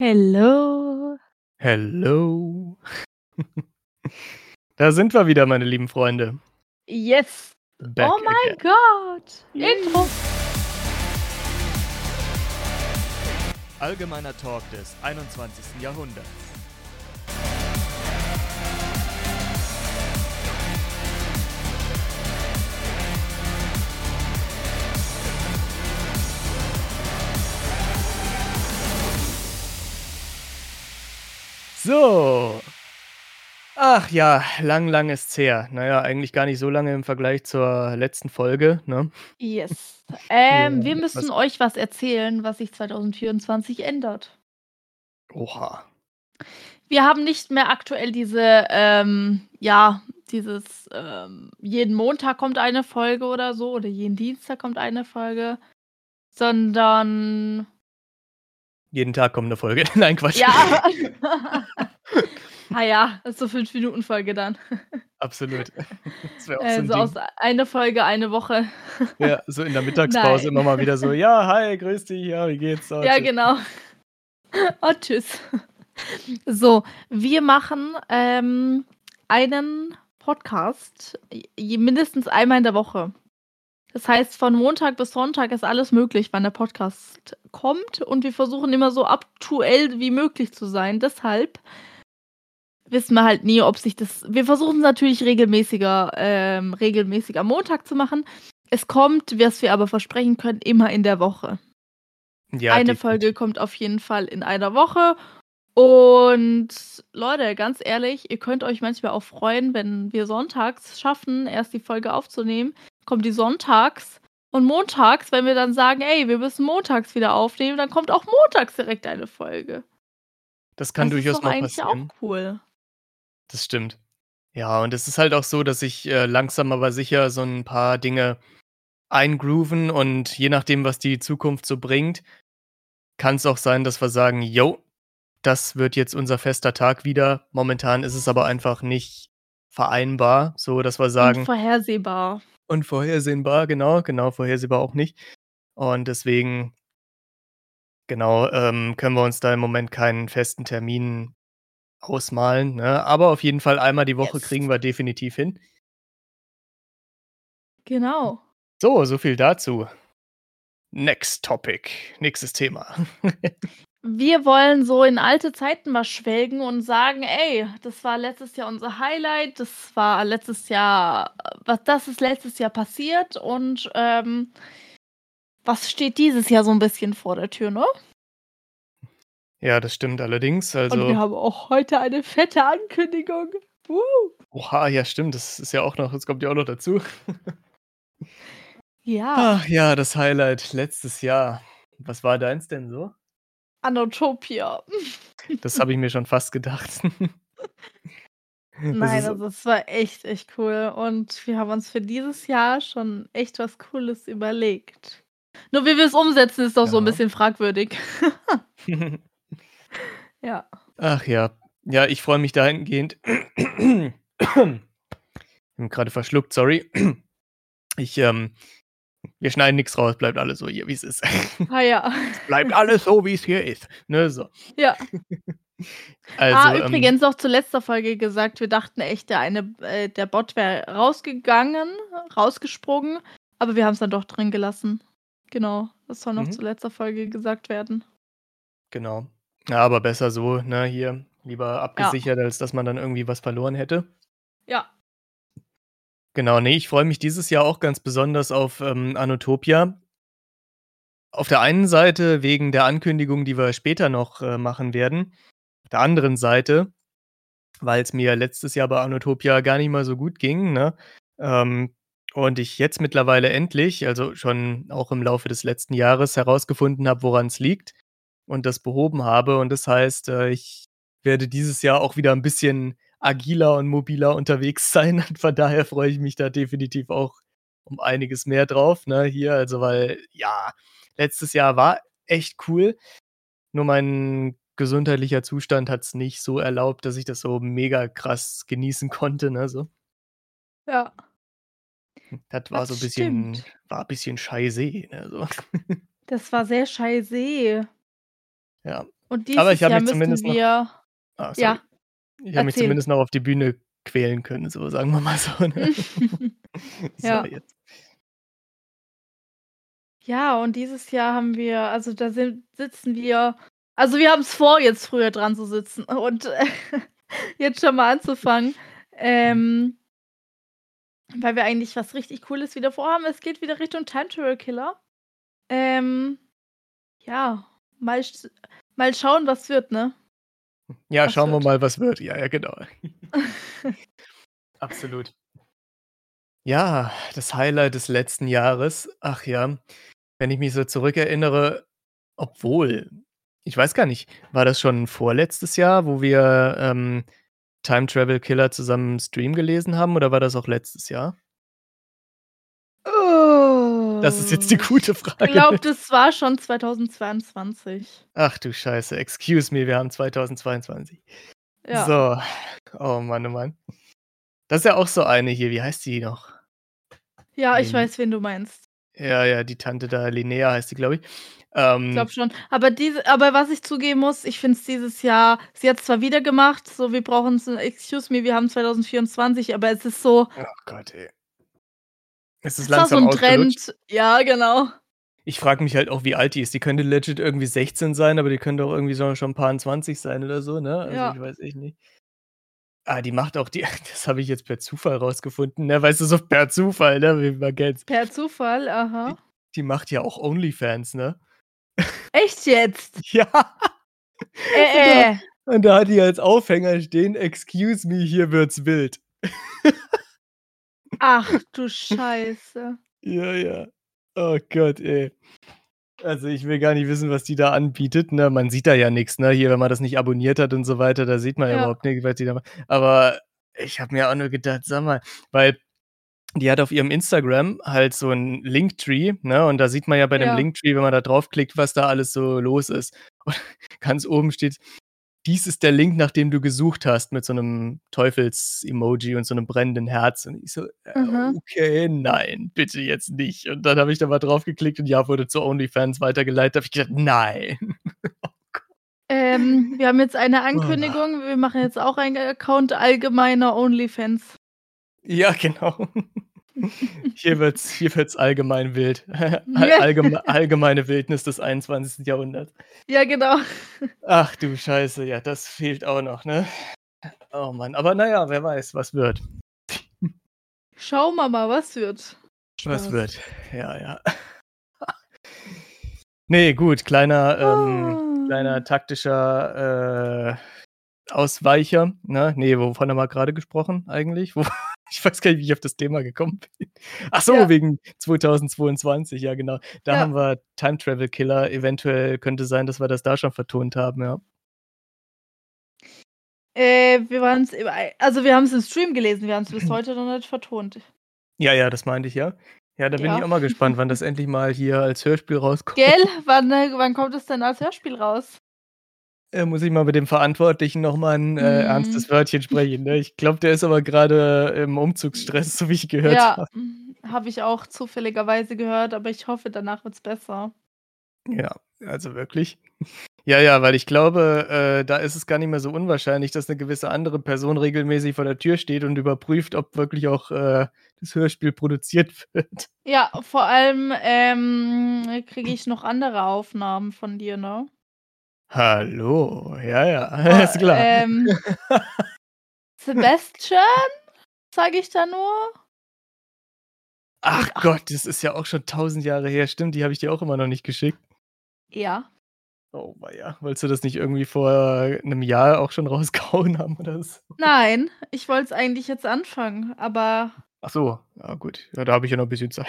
Hello. Hello. Da sind wir wieder, meine lieben Freunde. Yes. Back oh mein. Gott. Intro. Allgemeiner Talk des 21. Jahrhunderts. So. Ach ja, lang, lang ist's her. Na ja, eigentlich gar nicht so lange im Vergleich zur letzten Folge, ne? Yes. Ähm, Ja, wir was müssen euch was erzählen, was sich 2024 ändert. Oha. Wir haben nicht mehr aktuell diese, ähm, ja, dieses, ähm, jeden Montag kommt eine Folge oder so oder jeden Dienstag kommt eine Folge, sondern Jeden Tag kommt 'ne Folge. Nein, Quatsch. ja. Ah ja, ist so 5 Minuten Folge dann. Absolut. Das auch so Äh, 'n so aus Ding. eine Folge, eine Woche. Ja, so in der Mittagspause Nein. immer mal wieder so: „Ja, hi, grüß dich. Ja, wie geht's?“ „Oh, Ja, tschüss.“ genau. Oh, tschüss. So, wir machen, ähm, einen Podcast mindestens einmal in der Woche. Das heißt, von Montag bis Sonntag ist alles möglich, wann der Podcast kommt und wir versuchen immer so aktuell wie möglich zu sein. Deshalb wissen wir halt nie, ob sich das wir versuchen natürlich regelmäßiger ähm, regelmäßig am Montag zu machen. Es kommt, was wir aber versprechen können, immer in der Woche. Ja, Eine definitiv. Folge kommt auf jeden Fall in einer Woche. Und Leute, ganz ehrlich, ihr könnt euch manchmal auch freuen, wenn wir sonntags schaffen, erst die Folge aufzunehmen, kommt die sonntags und montags, wenn wir dann sagen: „Ey, wir müssen montags wieder aufnehmen“, dann kommt auch montags direkt eine Folge. Das kann Das ist durchaus doch mal eigentlich auch passieren. cool. Das stimmt. Ja, und es ist halt auch so, dass sich, äh, langsam aber sicher so 'n paar Dinge eingrooven und je nachdem, was die Zukunft so bringt, kann's auch sein, dass wir sagen: „Jo, das wird jetzt unser fester Tag wieder.“ Momentan ist es aber einfach nicht vereinbar, so dass wir sagen Unvorhersehbar. Unvorhersehbar, genau, genau, vorhersehbar auch nicht. Und deswegen genau, ähm, können wir uns da im Moment keinen festen Termin ausmalen, ne? Aber auf jeden Fall einmal die Woche Yes. kriegen wir definitiv hin. Genau. So, so viel dazu. Next topic, nächstes Thema. Wir wollen so in alte Zeiten mal schwelgen und sagen: „Ey, das war letztes Jahr unser Highlight. Das war letztes Jahr was das ist letztes Jahr passiert und, ähm, was steht dieses Jahr so 'n bisschen vor der Tür“, ne? Ja, das stimmt allerdings. Und wir Also haben auch heute eine fette Ankündigung. Woo. Oha, ja stimmt, das ist ja auch noch das kommt ja auch noch dazu. Ja. Ach ja, das Highlight letztes Jahr. Was war deins denn so? Anotopia. Das habe ich mir schon fast gedacht. Das Nein, ist also es war echt, echt cool und wir haben uns für dieses Jahr schon echt was Cooles überlegt. Nur wie wir's umsetzen, ist doch so 'n Ja. bisschen fragwürdig. Ja. Ach ja. Ja, ich freue mich dahingehend bin grade verschluckt, sorry. Ich, ähm wir schneiden nix raus, bleibt alles so hier, wie's ist. Ah ja. Es bleibt alles so, wie's hier ist, ne, so. Ja. Also, Ah, ähm übrigens noch zur letzter Folge gesagt, wir dachten echt, der eine äh, der Bot wäre rausgegangen rausgesprungen, aber wir haben's dann doch drin gelassen. Genau, das soll noch Mhm. zu letzter Folge gesagt werden. Genau. Ja, aber besser so, ne, hier lieber abgesichert, als dass man dann irgendwie was verloren hätte. Ja. Genau, ne, ich freue mich dieses Jahr auch ganz besonders auf, ähm, Anotopia. Auf der einen Seite wegen der Ankündigung, die wir später noch, äh, machen werden. Auf der anderen Seite, weil's mir letztes Jahr bei Anotopia gar nicht mal so gut ging, ne? Ähm, und ich jetzt mittlerweile endlich, also schon auch im Laufe des letzten Jahres herausgefunden habe, woran's liegt und das behoben habe. Und das heißt, äh, ich werde dieses Jahr auch wieder 'n bisschen agiler und mobiler unterwegs sein. Und von daher freue ich mich da definitiv auch um einiges mehr drauf, ne, hier. Also, weil, ja, letztes Jahr war echt cool, nur mein gesundheitlicher Zustand hat's nicht so erlaubt, dass ich das so mega krass genießen konnte, ne, so. Ja. Das war so Das 'n bisschen stimmt. war bisschen scheiße, ne, so. Das war sehr scheiße. Ja. Und Aber dieses ich habe Jahr müssen zumindest noch wir ah, ja, Ich habe mich zumindest noch auf die Bühne quälen können, so sagen wir mal so, ne? So, Ja. jetzt. Ja, und dieses Jahr haben wir also, da sind sitzen wir also, wir haben's vor, jetzt früher dran zu sitzen und jetzt schon mal anzufangen, ähm weil wir eigentlich was richtig Cooles wieder vorhaben. Es geht wieder Richtung Time Travel Killer. Ähm, ja, mal mal schauen, was wird, ne? Ja, Was schauen wir wird. mal, was wird. Ja, ja, genau. Absolut. Ja, das Highlight des letzten Jahres. Ach ja, wenn ich mich so zurückerinnere obwohl, ich weiß gar nicht, war das schon vorletztes Jahr, wo wir, ähm, Time Travel Killer zusammen im Stream gelesen haben oder war das auch letztes Jahr? Das ist jetzt die Oh, gute ich Frage, glaube, ne? das war schon 2022. Ach du Scheiße, excuse me, wir haben 2022. Ja. So. Oh Mann, oh Mann. Das ist ja auch so eine hier, wie heißt die noch? Ja, ich Lin weiß, wen du meinst. Ja, ja, die Tante da, Linnea heißt die, glaube ich. Ich Ähm glaube schon. Aber diese aber was ich zugeben muss, ich finde es dieses Jahr sie hat's zwar wieder gemacht, so wir brauchen's excuse me, wir haben 2024, aber es ist so Oh Gott, ey. Es ist war so langsam 'n ausgelutscht. Trend. Ja, genau. Ich frage mich halt auch, wie alt die ist. Die könnte legit irgendwie 16 sein, aber die könnte auch irgendwie so schon paarundzwanzig sein oder so, ne? Also, Ja. ich weiß echt nicht. Ah, die macht auch die das habe ich jetzt per Zufall rausgefunden, ne? Weißt du, so per Zufall, ne, wie man kennt's. Per Zufall, Die aha. die macht ja auch Onlyfans, ne? Echt jetzt? Ja. Und da Äh, äh. und da hat die als Aufhänger stehen: „Excuse me, hier wird's wild.“ Ach du Scheiße. Ja, ja. Oh Gott, ey. Also, ich will gar nicht wissen, was die da anbietet, ne? Man sieht da ja nix, ne? Hier, wenn man das nicht abonniert hat und so weiter, da sieht man ja Ja. überhaupt nicht, was die da macht. Aber ich habe mir auch nur gedacht, sag mal weil die hat auf ihrem Instagram halt so 'n Linktree, ne? Und da sieht man ja bei dem Ja. Linktree, wenn man da draufklickt, was da alles so los ist. Und ganz oben steht: „Dies ist der Link, nach dem du gesucht hast“, mit so 'nem Teufels-Emoji und so 'nem brennenden Herz. Und ich so: „Äh, Mhm. okay, nein, bitte jetzt nicht.“ Und dann habe ich da mal draufgeklickt und ja, wurde zu Onlyfans weitergeleitet. Da habe ich gedacht: „Nein.“ Oh. Ähm, wir haben jetzt eine Oh. Ankündigung. Wir machen jetzt auch einen Account allgemeiner Onlyfans. Ja, genau. Hier wird's hier wird's allgemein wild. All allgeme allgemeine Wildnis des 21. Jahrhunderts. Ja, genau. Ach du Scheiße, ja, das fehlt auch noch, ne? Oh Mann, aber na ja, wer weiß, was wird. Schauen wir mal, was wird. Was Spaß. wird. Ja, ja. Ne, gut, kleiner, ähm kleiner Ah. taktischer, äh, Ausweicher, ne? Ne, wovon haben wir grade gesprochen eigentlich? Wo ich weiß gar nicht, wie ich auf das Thema gekommen bin. Ach so, Ja. wegen 2022, ja genau. Da Ja. haben wir Time Travel Killer. Eventuell könnte sein, dass wir das da schon vertont haben, ja. Äh, wir waren's im ei also, wir haben's im Stream gelesen, wir haben's bis heute noch nicht vertont. Ja, ja, das meinte ich, ja. Ja, da bin ich Ja. auch mal gespannt, wann das endlich mal hier als Hörspiel rauskommt. Gell? Wann, äh wann kommt es denn als Hörspiel raus? Äh, muss ich mal mit dem Verantwortlichen noch mal 'n, äh, Mhm. ernstes Wörtchen sprechen, ne? Ich glaube, der ist aber grade im Umzugsstress, so wie ich gehört Ja, habe. hm, habe ich auch zufälligerweise gehört, aber ich hoffe, danach wird's besser. Ja, also wirklich. Ja, ja, weil ich glaube, äh, da ist es gar nicht mehr so unwahrscheinlich, dass 'ne gewisse andere Person regelmäßig vor der Tür steht und überprüft, ob wirklich auch, äh, das Hörspiel produziert wird. Ja, vor allem, ähm, kriege ich noch andere Aufnahmen von dir, ne? Hallo, ja, ja, Oh, ist klar. ähm Sebastian, sage ich da nur. Ach Gott, das ist ja auch schon 1000 Jahre her. Stimmt, die habe ich dir auch immer noch nicht geschickt. Ja. Oh weia. Wolltest du das nicht irgendwie vor 'nem Jahr auch schon rausgehauen haben oder so? Nein, ich wollte es eigentlich jetzt anfangen, aber Ach so, ja gut. Ja, da habe ich ja noch 'n bisschen Zeit.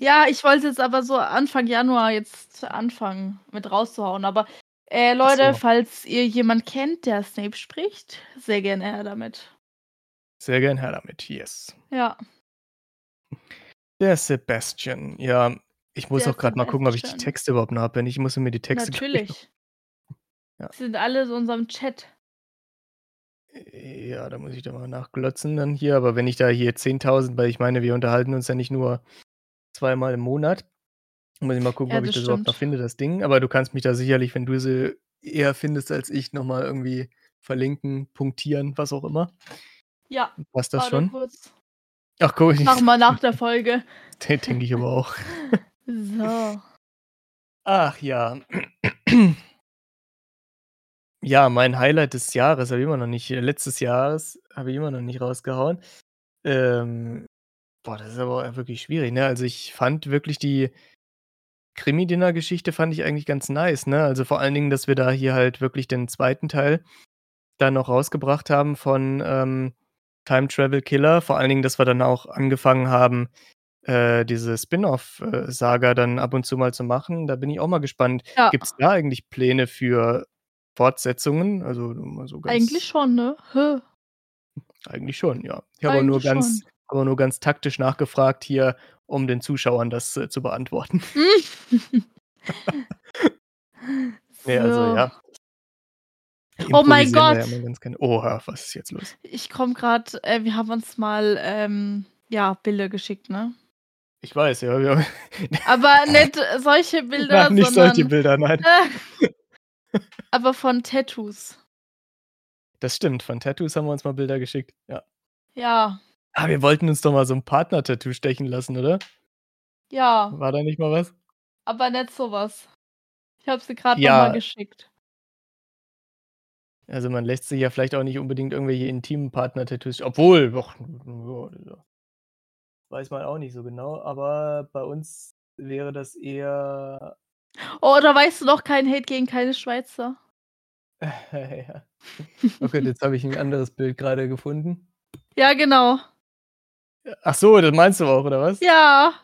Ja, ich wollte jetzt aber so Anfang Januar jetzt anfangen mit rauszuhauen. Aber, äh, Leute, so. falls ihr jemand kennt, der Snape spricht, sehr gerne her damit. Sehr gern her damit, yes. Ja. Der Sebastian. Ja, ich muss Der auch grad mal gucken, ob ich die. Texte überhaupt noch habe. Nicht, muss ich mir die Texte Natürlich. Ja. Die sind alle in unserem Chat. Ja, da muss ich da mal nachglotzen dann hier. Aber wenn ich da hier 10.000 weil ich meine, wir unterhalten uns ja nicht nur zweimal im Monat. Muss ich mal gucken, Ja, ob ich das das überhaupt noch stimmt. finde, das Ding. Aber du kannst mich da sicherlich, wenn du sie eher findest als ich, noch mal irgendwie verlinken, punktieren, was auch immer. Ja, Passt das warte schon? kurz. Ach guck, Mach mal nach der Folge. den denke ich aber auch. So. Ach ja. Ja, mein Highlight des Jahres habe ich immer noch nicht äh, letztes Jahres habe ich immer noch nicht rausgehauen. Ähm, boah, das ist aber wirklich schwierig, ne? Also, ich fand wirklich die Krimi-Dinner-Geschichte fand ich eigentlich ganz nice, ne? Also, vor allen Dingen, dass wir da hier halt wirklich den zweiten Teil dann noch rausgebracht haben von, ähm, Time Travel Killer. Vor allen Dingen, dass wir dann auch angefangen haben, äh, diese Spin-off, äh, dann ab und zu mal zu machen. Da bin ich auch mal gespannt. Ja. Gibt's da eigentlich Pläne für Fortsetzungen? Also, mal so ganz Eigentlich schon, ne? Hä? Eigentlich schon, ja. Ich habe aber nur ganz schon. Aber nur ganz taktisch nachgefragt hier, um den Zuschauern das, äh, zu beantworten. Ne, also So. ja. Oh mein ja Gott. gerne. Oha, was ist jetzt los? Ich komme grad äh, wir haben uns mal, ähm, ja, Bilder geschickt, ne? Ich weiß, ja, wir Aber nicht solche Bilder, Nein, nicht sondern solche Bilder, nein. aber von Tattoos. Das stimmt, von Tattoos haben wir uns mal Bilder geschickt, ja. Ja, Ah, wir wollten uns doch mal so 'n Partner-Tattoo stechen lassen, oder? ja, War da nicht mal was? aber nicht so was. Ich habe sie noch Ja. mal geschickt. Also, man lässt sich ja vielleicht auch nicht unbedingt irgendwelche intimen Partner-Tattoos obwohl, doch, ja, weiß man auch nicht so genau, aber bei uns wäre das eher Oh, oder weißt du noch, kein Hate gegen keine Schweizer? ja. Gott, jetzt habe ich 'n anderes Bild grade gefunden. Ja, genau. Ach so, das meinst du auch, oder was? Ja.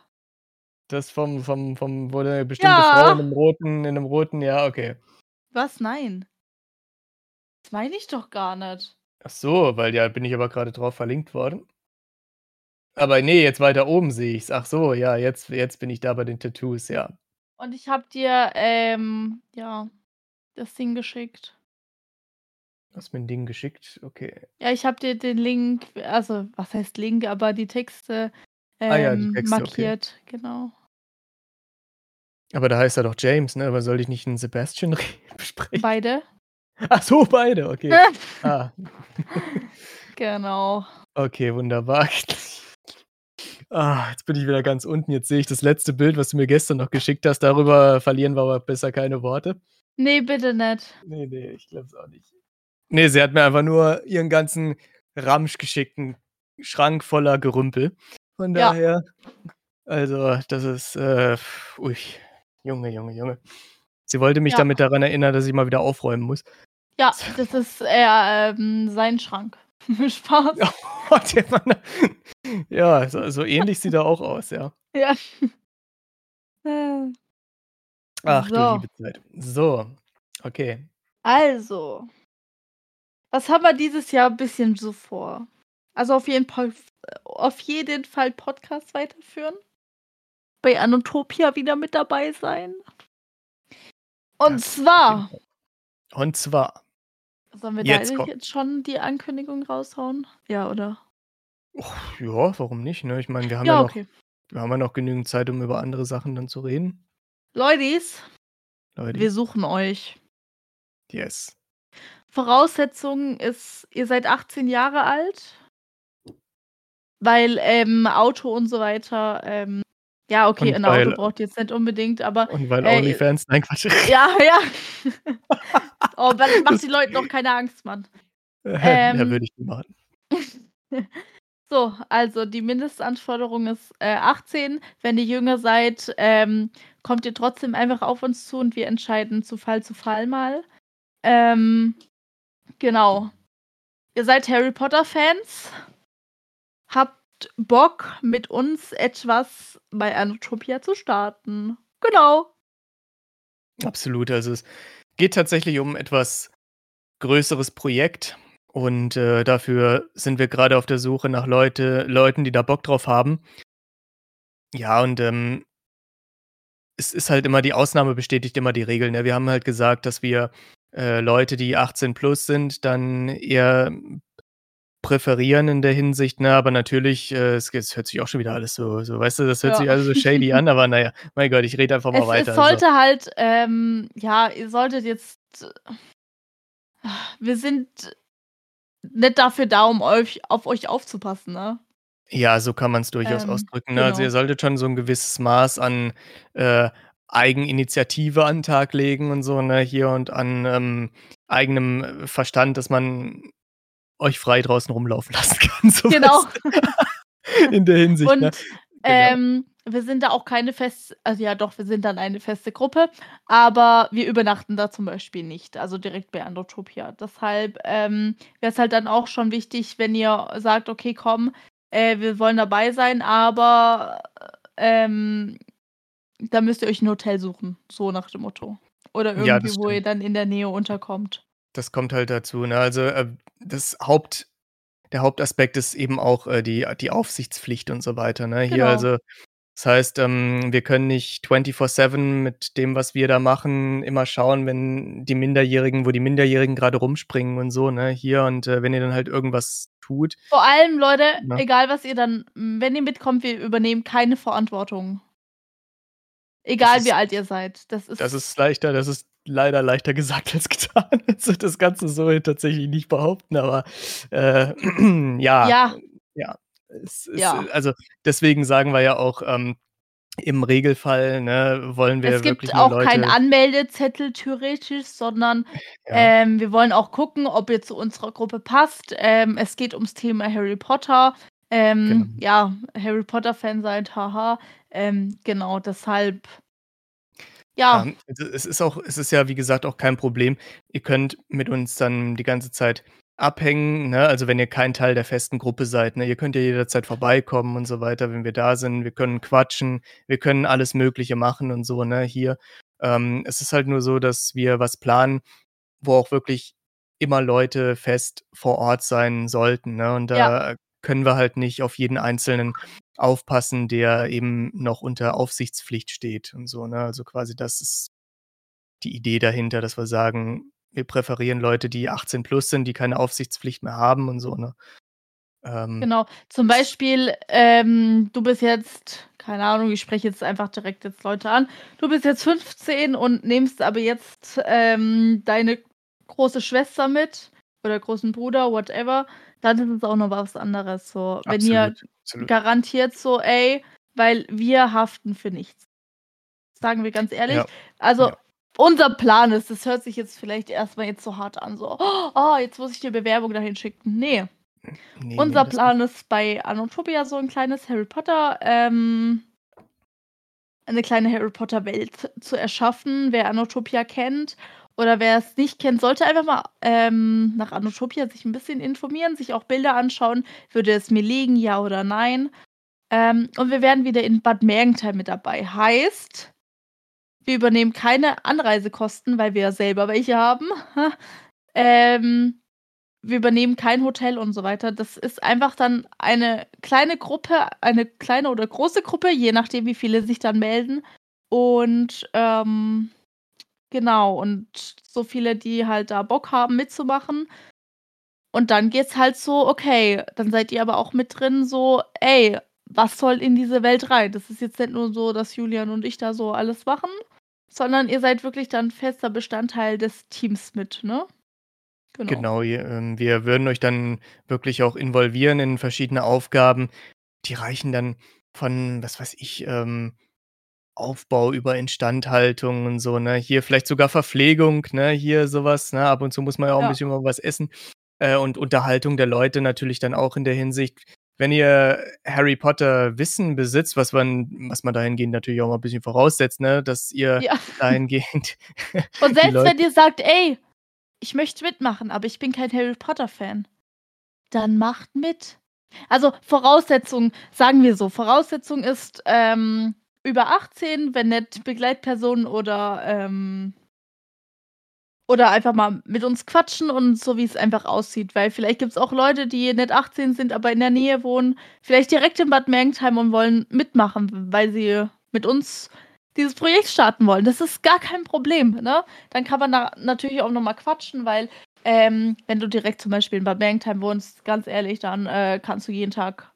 Das vom vom vom wo 'ne bestimmte Frau Ja. in 'nem roten in 'nem roten ja, okay. Was? Nein. Das meine ich doch gar nicht. Ach so, weil ja, bin ich aber grade drauf verlinkt worden. Aber ne, jetzt weiter oben sehe ich's. Ach so, ja, jetzt jetzt bin ich da bei den Tattoos, ja. Und ich habe dir, ähm, ja, das Ding geschickt. Du hast mir 'n Ding geschickt, okay. Ja, ich habe dir den Link also, was heißt Link, aber die Texte, Ah ja, die ähm, Texte, okay. markiert, genau. Aber da heißt er doch James, ne? Aber soll ich nicht 'n Sebastian re besprechen? Beide. Ach so, beide, okay. Ah. Genau. Okay, wunderbar. Ah, jetzt bin ich wieder ganz unten. Jetzt sehe ich das letzte Bild, was du mir gestern noch geschickt hast. Darüber verlieren wir aber besser keine Worte. Ne, bitte nicht. Ne, ne, ich glaube es auch nicht. Ne, sie hat mir einfach nur ihren ganzen Ramsch geschickt, 'n Schrank voller Gerümpel. Von Ja. daher also, das ist, äh, ui, Junge, Junge, Junge. Sie wollte mich Ja. damit daran erinnern, dass ich mal wieder aufräumen muss. Ja, das ist, äh, ähm, sein Schrank. Spaß. Ja, der Mann ja, so so ähnlich sieht er auch aus, ja. Ja. Ach du So. liebe Zeit. So, okay. Also, was haben wir dieses Jahr bisschen so vor? Also, auf jeden Fall auf jeden Fall Podcast weiterführen. Bei Anotopia wieder mit dabei sein. Und Das zwar Fall. Und zwar sollen wir Jetzt da kommt jetzt schon die Ankündigung raushauen? Ja, oder? Och, ja, warum nicht, ne? Ich meine, wir haben ja Ja, noch okay. wir haben ja noch genügend Zeit, um über andere Sachen dann zu reden. Leutis, Leute. wir suchen euch. Yes. Voraussetzung ist, ihr seid 18 Jahre alt. Weil, ähm, Auto und so weiter, ähm ja, okay, Und ein Auto weil braucht ihr jetzt nicht unbedingt, aber, und weil äh Onlyfans nein, Quatsch. ja, ja. Oh, dann mach den Leuten doch keine Angst, Mann. Ja, Ähm. würde ich nie machen. So, also die Mindestanforderung ist, äh, 18. Wenn ihr jünger seid, ähm, kommt ihr trotzdem einfach auf uns zu und wir entscheiden zu Fall zu Fall mal. Ähm, genau. Ihr seid Harry-Potter-Fans? Habt Bock, mit uns etwas bei Anotopia zu starten? Genau. Absolut. Also, es geht tatsächlich um etwas größeres Projekt und, äh, dafür sind wir grade auf der Suche nach Leute Leuten, die da Bock drauf haben. Ja, und, ähm es ist halt immer die Ausnahme bestätigt immer die Regel, ne? Wir haben halt gesagt, dass wir, äh, Leute, die 18+ sind, dann eher präferieren in der Hinsicht, ne? Aber natürlich, äh, es es hört sich auch schon wieder alles so so weißt du, das hört Ja. sich alles so shady an, aber na ja, mein Gott, ich rede einfach mal Es weiter. es Also sollte halt, ähm ja, ihr solltet jetzt wir sind nicht dafür da, um euch auf euch aufzupassen, ne? Ja, so kann man's durchaus Ähm, ausdrücken, ne? Also, genau. ihr solltet schon so 'n gewisses Maß an, äh, Eigeninitiative an 'n Tag legen und so, ne, hier und an, ähm, eigenem, äh, Verstand, dass man euch frei draußen rumlaufen lassen kann, so Genau. In der Hinsicht, ne? Und, Genau. ähm, wir sind da auch keine fest also, ja doch, wir sind dann eine feste Gruppe, aber wir übernachten da zum Beispiel nicht, also, direkt bei Anotopia. Deshalb, ähm, wäre es halt dann auch schon wichtig, wenn ihr sagt: „Okay, komm, äh, wir wollen dabei sein, aber, ähm, da müsst ihr euch 'n Hotel suchen“, so nach dem Motto. Oder Ja, irgendwie, wo ihr dann in der Nähe unterkommt. Das kommt halt dazu, ne? Also, äh, das Haupt der Hauptaspekt ist eben auch, äh, die die Aufsichtspflicht und so weiter, ne? Hier Genau. also das heißt, ähm, wir können nicht 24/7 mit dem, was wir da machen, immer schauen, wenn die Minderjährigen wo die Minderjährigen grade rumspringen und so, ne, hier und, äh, wenn ihr dann halt irgendwas tut Vor allem, Leute, ne? egal was ihr dann wenn ihr mitkommt, wir übernehmen keine Verantwortung. Egal wie ist alt ihr seid. Das das ist ist leichter das ist leider leichter gesagt als getan. Das du so tatsächlich nicht behaupten, aber, äh, ja, Ja. ja. Es ist Ja. also, deswegen sagen wir ja auch, ähm, im Regelfall, ne, wollen Es wir wirklich gibt nur auch keinen Leute Anmeldezettel theoretisch, sondern, Ja. ähm, wir wollen auch gucken, ob ihr zu unserer Gruppe passt. Ähm, es geht ums Thema Harry Potter. Ähm, Genau. ja, Harry Potter-Fan seid, haha. Ähm, genau, deshalb ja. Also, es ist auch es ist ja, wie gesagt, auch kein Problem. Ihr könnt mit uns dann die ganze Zeit abhängen, ne? Also, wenn ihr kein Teil der festen Gruppe seid, ne? Ihr könnt ja jederzeit vorbeikommen und so weiter, wenn wir da sind. Wir können quatschen, wir können alles Mögliche machen und so, ne, hier. Ähm, es ist halt nur so, dass wir was planen, wo auch wirklich immer Leute fest vor Ort sein sollten, ne? Und Ja. Können wir halt nicht auf jeden Einzelnen aufpassen, der eben noch unter Aufsichtspflicht steht und so, ne? Also, quasi das ist die Idee dahinter, dass wir sagen, wir präferieren Leute, die 18 plus sind, die keine Aufsichtspflicht mehr haben und so, ne? Ähm, Genau. Zum Beispiel, ähm, du bist jetzt keine Ahnung, ich spreche jetzt einfach direkt jetzt Leute an. Du bist jetzt 15 und nimmst aber jetzt, ähm, deine große Schwester mit oder großen Bruder, whatever, dann ist es auch noch was anderes so. Wenn ihr Absolut, absolut. garantiert so: „Ey, weil wir haften für nichts.“ Sagen wir ganz ehrlich. Ja. Also, Ja. unser Plan ist das hört sich jetzt vielleicht erst mal jetzt so hart an, so: „Oh, jetzt muss ich die Bewerbung dahin schicken.“ Ne. Ne, ne, Unser nicht. Plan ist bei Anotopia so 'n kleines Harry Potter ähm eine kleine Harry Potter-Welt zu erschaffen. Wer Anotopia kennt oder wer es nicht kennt, sollte einfach mal, ähm, nach Anotopia sich 'n bisschen informieren, sich auch Bilder anschauen. Würde es mir liegen, ja oder nein? Ähm, und wir werden wieder in Bad Mergentheim mit dabei. Heißt, wir übernehmen keine Anreisekosten, weil wir ja selber welche haben. Ähm, wir übernehmen kein Hotel und so weiter. Das ist einfach dann eine kleine Gruppe eine kleine oder große Gruppe, je nachdem, wie viele sich dann melden. Und, ähm, genau und so viele, die halt da Bock haben mitzumachen. Und dann geht's halt so, okay, dann seid ihr aber auch mit drin so: „Ey, was soll in diese Welt rein?“ Das ist jetzt nicht nur so, dass Julian und ich da so alles machen, sondern ihr seid wirklich dann fester Bestandteil des Teams mit, ne? Genau. Genau, ähm, wir würden euch dann wirklich auch involvieren in verschiedene Aufgaben. Die reichen dann von, was weiß ich, ähm, Aufbau über Instandhaltung und so, ne? Hier vielleicht sogar Verpflegung, ne, hier so was, ne? Ab und zu muss man ja auch Ja. bisschen mal was essen. Äh, und Unterhaltung der Leute natürlich dann auch in der Hinsicht. Wenn ihr Harry Potter-Wissen besitzt, was man was man dahingehend natürlich auch mal 'n bisschen voraussetzt, ne, dass ihr Ja. dahingehend Und selbst wenn Leute ihr sagt: „Ey, ich möchte mitmachen, aber ich bin kein Harry Potter-Fan“, dann macht mit. Also, Voraussetzung sagen wir so, Voraussetzung ist, ähm, über 18, wenn nicht Begleitperson oder, ähm oder einfach mal mit uns quatschen und so, wie's einfach aussieht, weil vielleicht gibt's auch Leute, die nicht 18 sind, aber in der Nähe wohnen, vielleicht direkt in Bad Mergentheim und wollen mitmachen, weil sie mit uns dieses Projekt starten wollen. Das ist gar kein Problem, ne? Dann kann man da natürlich auch noch mal quatschen, weil, ähm, wenn du direkt zum Beispiel in Bad Mergentheim wohnst, ganz ehrlich, dann, äh, kannst du jeden Tag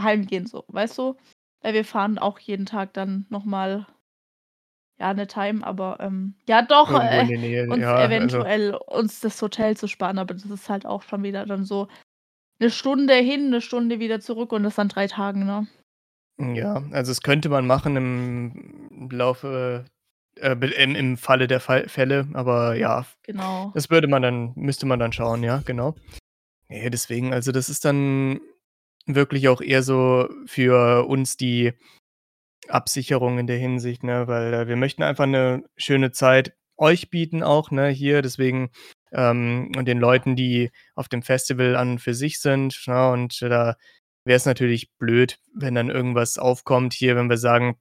heimgehen so, weißt du? Weil wir fahren auch jeden Tag dann noch mal ja, eine Time, aber ähm, ja doch, äh, Nähe, uns ja, also eventuell uns das Hotel zu sparen, aber das ist halt auch schon wieder dann so eine Stunde hin, eine Stunde wieder zurück und das an 3 Tagen, ne? Ja, also das könnte man machen im Laufe äh, im im Falle der Fall Fälle, aber ja, Genau. das würde man dann müsste man dann schauen, ja, genau. Ne, deswegen, also das ist dann wirklich auch eher so für uns die Absicherung in der Hinsicht, ne, weil, äh, wir möchten einfach 'ne schöne Zeit euch bieten auch, ne, hier, deswegen, ähm und den Leuten, die auf dem Festival an für sich sind, ne, und da wäre es natürlich blöd, wenn dann irgendwas aufkommt hier, wenn wir sagen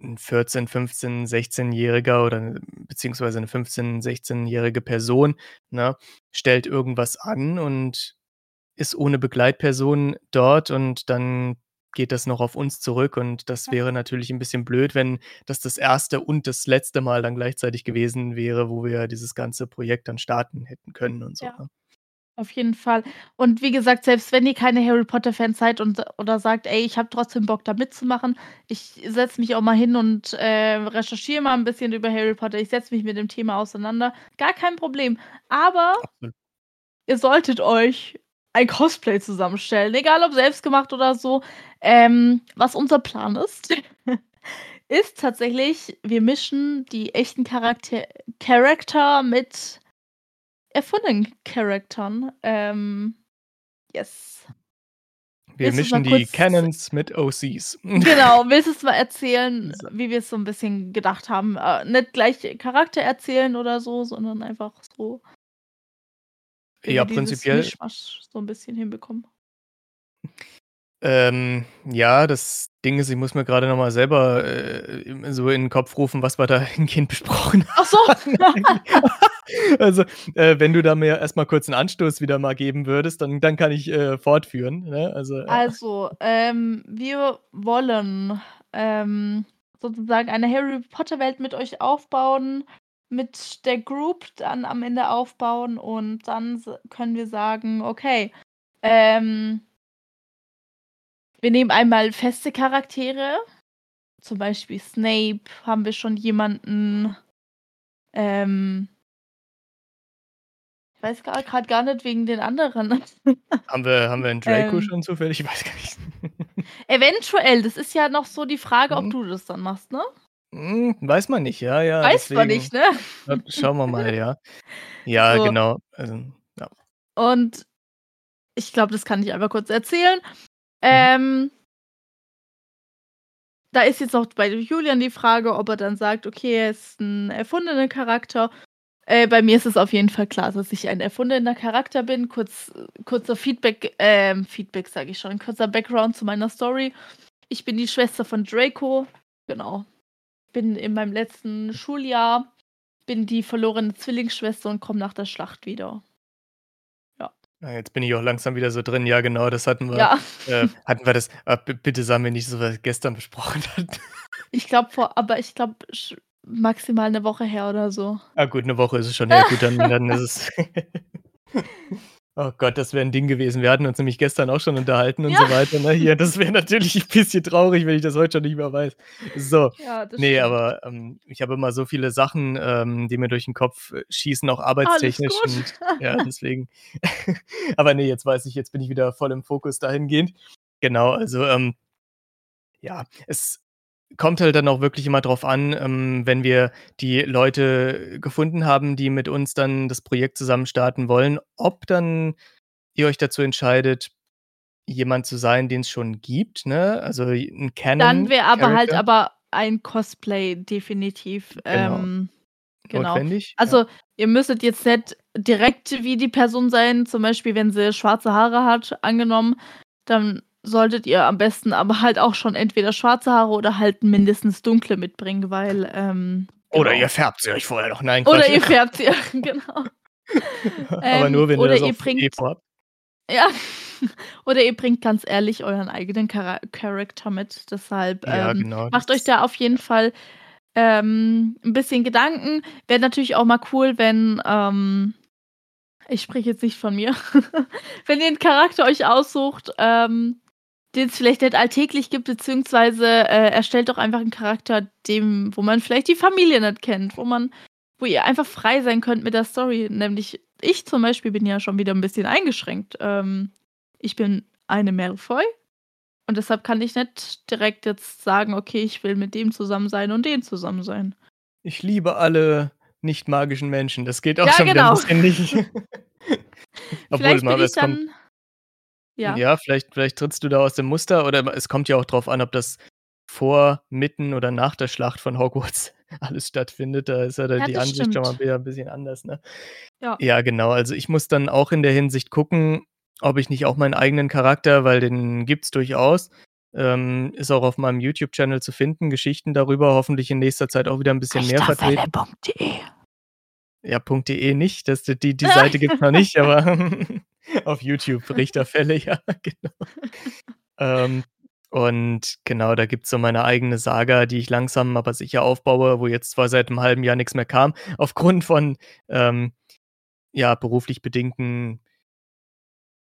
'n 14, 15, 16-Jähriger oder beziehungsweise 'ne 15, 16-jährige Person, ne, stellt irgendwas an und ist ohne Begleitperson dort und dann geht das noch auf uns zurück und das wäre natürlich 'n bisschen blöd, wenn das das erste und das letzte Mal dann gleichzeitig gewesen wäre, wo wir dieses ganze Projekt dann starten hätten können und so, Ja. ne? Auf jeden Fall. Und wie gesagt, selbst wenn ihr keine Harry-Potter-Fans seid und oder sagt: „Ey, ich habe trotzdem Bock, da mitzumachen. Ich setze mich auch mal hin und, äh, recherchiere mal 'n bisschen über Harry Potter. Ich setze mich mit dem Thema auseinander.“ Gar kein Problem. Aber Absolut. ihr solltet euch ein Cosplay zusammenstellen, egal ob selbstgemacht oder so. Ähm, was unser Plan ist, ist tatsächlich, wir mischen die echten Charakter Character mit erfundenen Charakteren. Ähm, yes. Wir Willst mischen die Canons mit OCs. Genau, willst du's mal erzählen, wie wir's so 'n bisschen gedacht haben? Äh, nicht gleich Charakter erzählen oder so, sondern einfach so Ja, prinzipiell Mischmasch so 'n bisschen hinbekommen. Ähm, ja, das Ding ist, ich muss mir grade noch mal selber, äh, so in 'n Kopf rufen, was wir dahingehend besprochen Ach so. Also, äh, wenn du da mir erst mal kurz 'n Anstoß wieder mal geben würdest, dann dann kann ich, äh, fortführen, ne? Also, ja. Also, ähm, wir wollen, ähm, sozusagen eine Harry-Potter-Welt mit euch aufbauen, mit der Group dann am Ende aufbauen und dann können wir sagen: „Okay, ähm“ „wir nehmen einmal feste Charaktere.“ Zum Beispiel Snape haben wir schon jemanden. Ähm ich weiß grad gar nicht wegen den anderen. Haben wir haben wir 'n Draco Ähm schon zufällig? Ich weiß gar nicht. Eventuell, das ist ja noch so die Frage, ob Mhm. du das dann machst, ne? Hm, weiß man nicht. Ja, ja, Weiß man deswegen. nicht, ne? Schauen wir mal, ja. Ja, So. genau. Also, ja. Und ich glaube, das kann ich einmal kurz erzählen. Mhm. Ähm da ist jetzt noch bei Julian die Frage, ob er dann sagt: „Okay, er ist 'n erfundener Charakter.“ Äh, bei mir ist es auf jeden Fall klar, dass ich ein erfundener Charakter bin. Kurz kurzer Feedback ähm, Feedback sage ich schon, kurzer Background zu meiner Story. Ich bin die Schwester von Draco, genau. Bin in meinem letzten Schuljahr bin die verlorene Zwillingsschwester und komme nach der Schlacht wieder. Ja. Jetzt bin ich auch langsam wieder so drin. Ja, genau, das hatten wir Ja. äh, hatten wir das ah, bitte sag mir nicht, dass wir das gestern besprochen hatten. Ich glaube vor aber ich glaube, maximal 'ne Woche her oder so. Ah gut, 'ne Woche ist es schon her. Gut, dann dann ist es Oh Gott, das wäre 'n Ding gewesen. Wir hatten uns nämlich gestern auch schon unterhalten und Ja. so weiter, ne, hier. Das wäre natürlich 'n bisschen traurig, wenn ich das heute schon nicht mehr weiß. So, Ja, das ne, stimmt. aber, ähm, ich habe immer so viele Sachen, ähm, die mir durch 'n Kopf, äh, schießen, auch arbeitstechnisch und ja, deswegen. Aber ne, jetzt weiß ich jetzt bin ich wieder voll im Fokus dahingehend. Genau, also, ähm ja, es kommt halt dann auch wirklich immer drauf an, ähm, wenn wir die Leute gefunden haben, die mit uns dann das Projekt zusammen starten wollen, ob dann ihr euch dazu entscheidet, jemand zu sein, den's schon gibt, ne? Also, 'n Dann wäre aber halt aber ein Cosplay definitiv, Genau. ähm, genau. Notwendig, ja. Also, ihr müsstet jetzt nicht direkt wie die Person sein, zum Beispiel, wenn sie schwarze Haare hat, angenommen, dann solltet ihr am besten aber halt auch schon entweder schwarze Haare oder halt mindestens dunkle mitbringen, weil, ähm, Oder genau. ihr färbt sie euch vorher noch. Nein, Oder Quatsch. ihr färbt sie, genau. Aber Ähm, nur, wenn ihr oder das ihr auf bringt Epo habt. ja, oder ihr bringt ganz ehrlich euren eigenen Chara Character mit. Deshalb, Ja, ähm, genau, macht euch da auf jeden. Fall, ähm, 'n bisschen Gedanken. Wäre natürlich auch mal cool, wenn, ähm ich spreche jetzt nicht von mir. Wenn ihr 'n Charakter euch aussucht, ähm, den es vielleicht nicht alltäglich gibt, beziehungsweise äh, erstellt doch einfach einen Charakter, dem, wo man vielleicht die Familie nicht kennt, wo man, wo ihr einfach frei sein könnt mit der Story. Nämlich ich zum Beispiel bin ja schon wieder ein bisschen eingeschränkt. Ähm, ich bin eine Malfoy und deshalb kann ich nicht direkt jetzt sagen, okay, ich will mit dem zusammen sein und den zusammen sein. Ich liebe alle nicht magischen Menschen. Das geht auch Ja, schon genau. wieder ein bisschen nicht. Obwohl, vielleicht mal, bin ich es kommt, dann. Ja. ja, vielleicht, vielleicht trittst du da aus dem Muster oder es kommt ja auch drauf an, ob das vor, mitten oder nach der Schlacht von Hogwarts alles stattfindet. Da ist ja Ja, die Ansicht schon mal stimmt. wieder ein bisschen anders, ne? Ja. Ja, genau. Also ich muss dann auch in der Hinsicht gucken, ob ich nicht auch meinen eigenen Charakter, weil den gibt's durchaus, ähm, ist auch auf meinem YouTube-Channel zu finden, Geschichten darüber, hoffentlich in nächster Zeit auch wieder ein bisschen mehr vertreten. Wächterwelle.de. Ja, .de nicht, das, die, die Seite gibt's noch nicht, aber auf YouTube Richterfälle, ja, genau. Ähm, und genau, da gibt's so meine eigene Saga, die ich langsam aber sicher aufbaue, wo jetzt zwar seit einem halben Jahr nichts mehr kam, aufgrund von ähm, ja, beruflich bedingten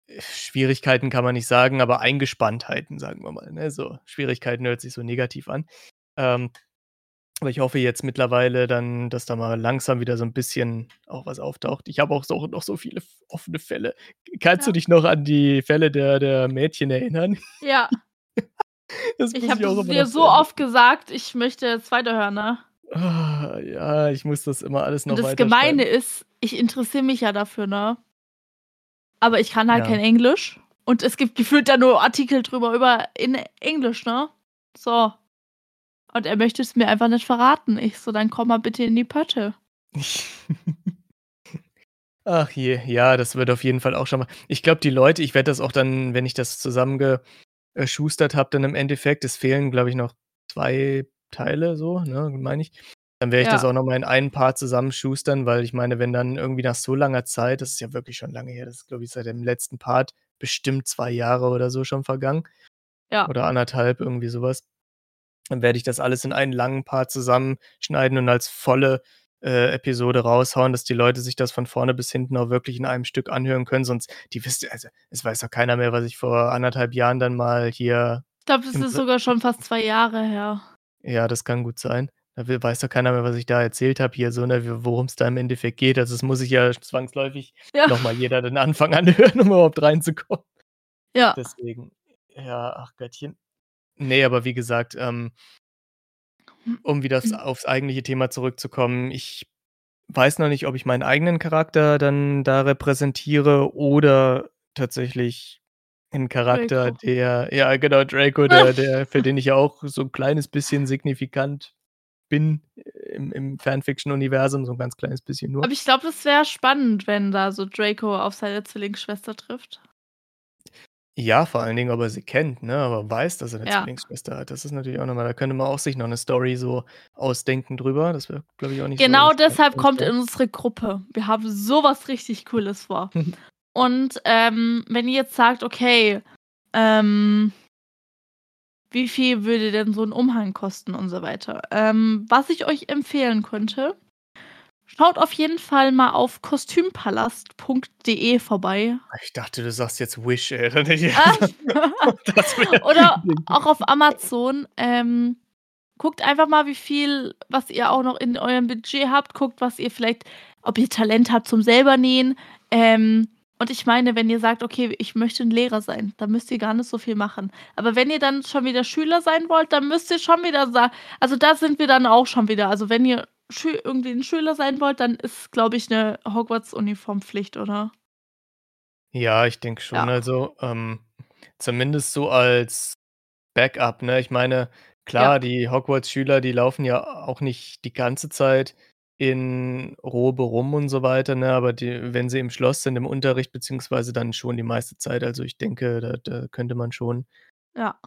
äh, Schwierigkeiten kann man nicht sagen, aber Eingespanntheiten, sagen wir mal. Ne? So, Schwierigkeiten hört sich so negativ an. Ähm, aber ich hoffe jetzt mittlerweile dann, dass da mal langsam wieder so ein bisschen auch was auftaucht. Ich habe auch so, noch so viele offene Fälle. Kannst du Ja. dich noch an die Fälle der, der Mädchen erinnern? Ja, ich habe dir so oft gesagt, ich möchte jetzt weiterhören, ne? Ah, ja, ich muss das immer alles noch Und das Gemeine ist, ich interessiere mich ja dafür, ne? Aber ich kann halt Ja. kein Englisch. Und es gibt gefühlt da nur Artikel drüber über in Englisch, ne? So. Und er möchte es mir einfach nicht verraten. Ich so, dann komm mal bitte in die Pötte. Ach je, ja, das wird auf jeden Fall auch schon mal. Ich glaube, die Leute, ich werde das auch dann, wenn ich das zusammengeschustert habe, dann im Endeffekt, es fehlen, glaube ich, noch zwei Teile, so, ne, meine ich. Dann werde ich das Ja. auch noch mal in einen Part zusammenschustern, weil ich meine, wenn dann irgendwie nach so langer Zeit, das ist ja wirklich schon lange her, das ist, glaube ich, seit dem letzten Part bestimmt zwei Jahre oder so schon vergangen. Ja. Oder anderthalb, irgendwie sowas. Dann werde ich das alles in einen langen Part zusammenschneiden und als volle äh, Episode raushauen, dass die Leute sich das von vorne bis hinten auch wirklich in einem Stück anhören können. Sonst, die wisst, also es weiß doch keiner mehr, was ich vor anderthalb Jahren dann mal hier. Ich glaube, das ist sogar schon fast zwei Jahre her. Ja, das kann gut sein. Da weiß doch keiner mehr, was ich da erzählt habe, hier so, ne, worum es da im Endeffekt geht. Also, das muss ich ja zwangsläufig Ja. nochmal jeder den Anfang anhören, um überhaupt reinzukommen. Ja. Deswegen, ja, ach Göttchen. Nee, aber wie gesagt, ähm, um wieder aufs, aufs eigentliche Thema zurückzukommen, ich weiß noch nicht, ob ich meinen eigenen Charakter dann da repräsentiere oder tatsächlich einen Charakter, Draco. der, ja, genau, Draco, der, der, für den ich ja auch so ein kleines bisschen signifikant bin äh, im, im Fanfiction-Universum, so ein ganz kleines bisschen nur. Aber ich glaube, das wäre spannend, wenn da so Draco auf seine Zwillingsschwester trifft. Ja, vor allen Dingen, ob er sie kennt, ne, aber weiß, dass er 'ne Ja. Zwillingsschwester hat. Das ist natürlich auch noch mal da könnte man auch sich noch 'ne Story so ausdenken drüber. Das wäre, glaube ich, auch nicht Genau so deshalb schlecht, kommt in unsere Gruppe. Wir haben sowas richtig Cooles vor. Und ähm, wenn ihr jetzt sagt, okay, ähm, wie viel würde denn so ein Umhang kosten und so weiter? Ähm, was ich euch empfehlen könnte, schaut auf jeden Fall mal auf kostümpalast.de vorbei. Ich dachte, du sagst jetzt Wish, ey. Ah. Oder auch auf Amazon. Ähm, guckt einfach mal, wie viel, was ihr auch noch in eurem Budget habt. Guckt, was ihr vielleicht, ob ihr Talent habt zum selber nähen. Ähm, und ich meine, wenn ihr sagt, okay, ich möchte ein Lehrer sein, dann müsst ihr gar nicht so viel machen. Aber wenn ihr dann schon wieder Schüler sein wollt, dann müsst ihr schon wieder sagen, also da sind wir dann auch schon wieder. Also wenn ihr irgendwie ein Schüler sein wollt, dann ist, glaube ich, eine Hogwarts-Uniform Pflicht, oder? Ja, ich denke schon. Ja. Also, ähm, zumindest so als Backup, ne? Ich meine, klar, Ja. die Hogwarts-Schüler, die laufen ja auch nicht die ganze Zeit in Robe rum und so weiter, ne? Aber die wenn sie im Schloss sind, im Unterricht, beziehungsweise dann schon die meiste Zeit. Also, ich denke, da da könnte man schon Ja,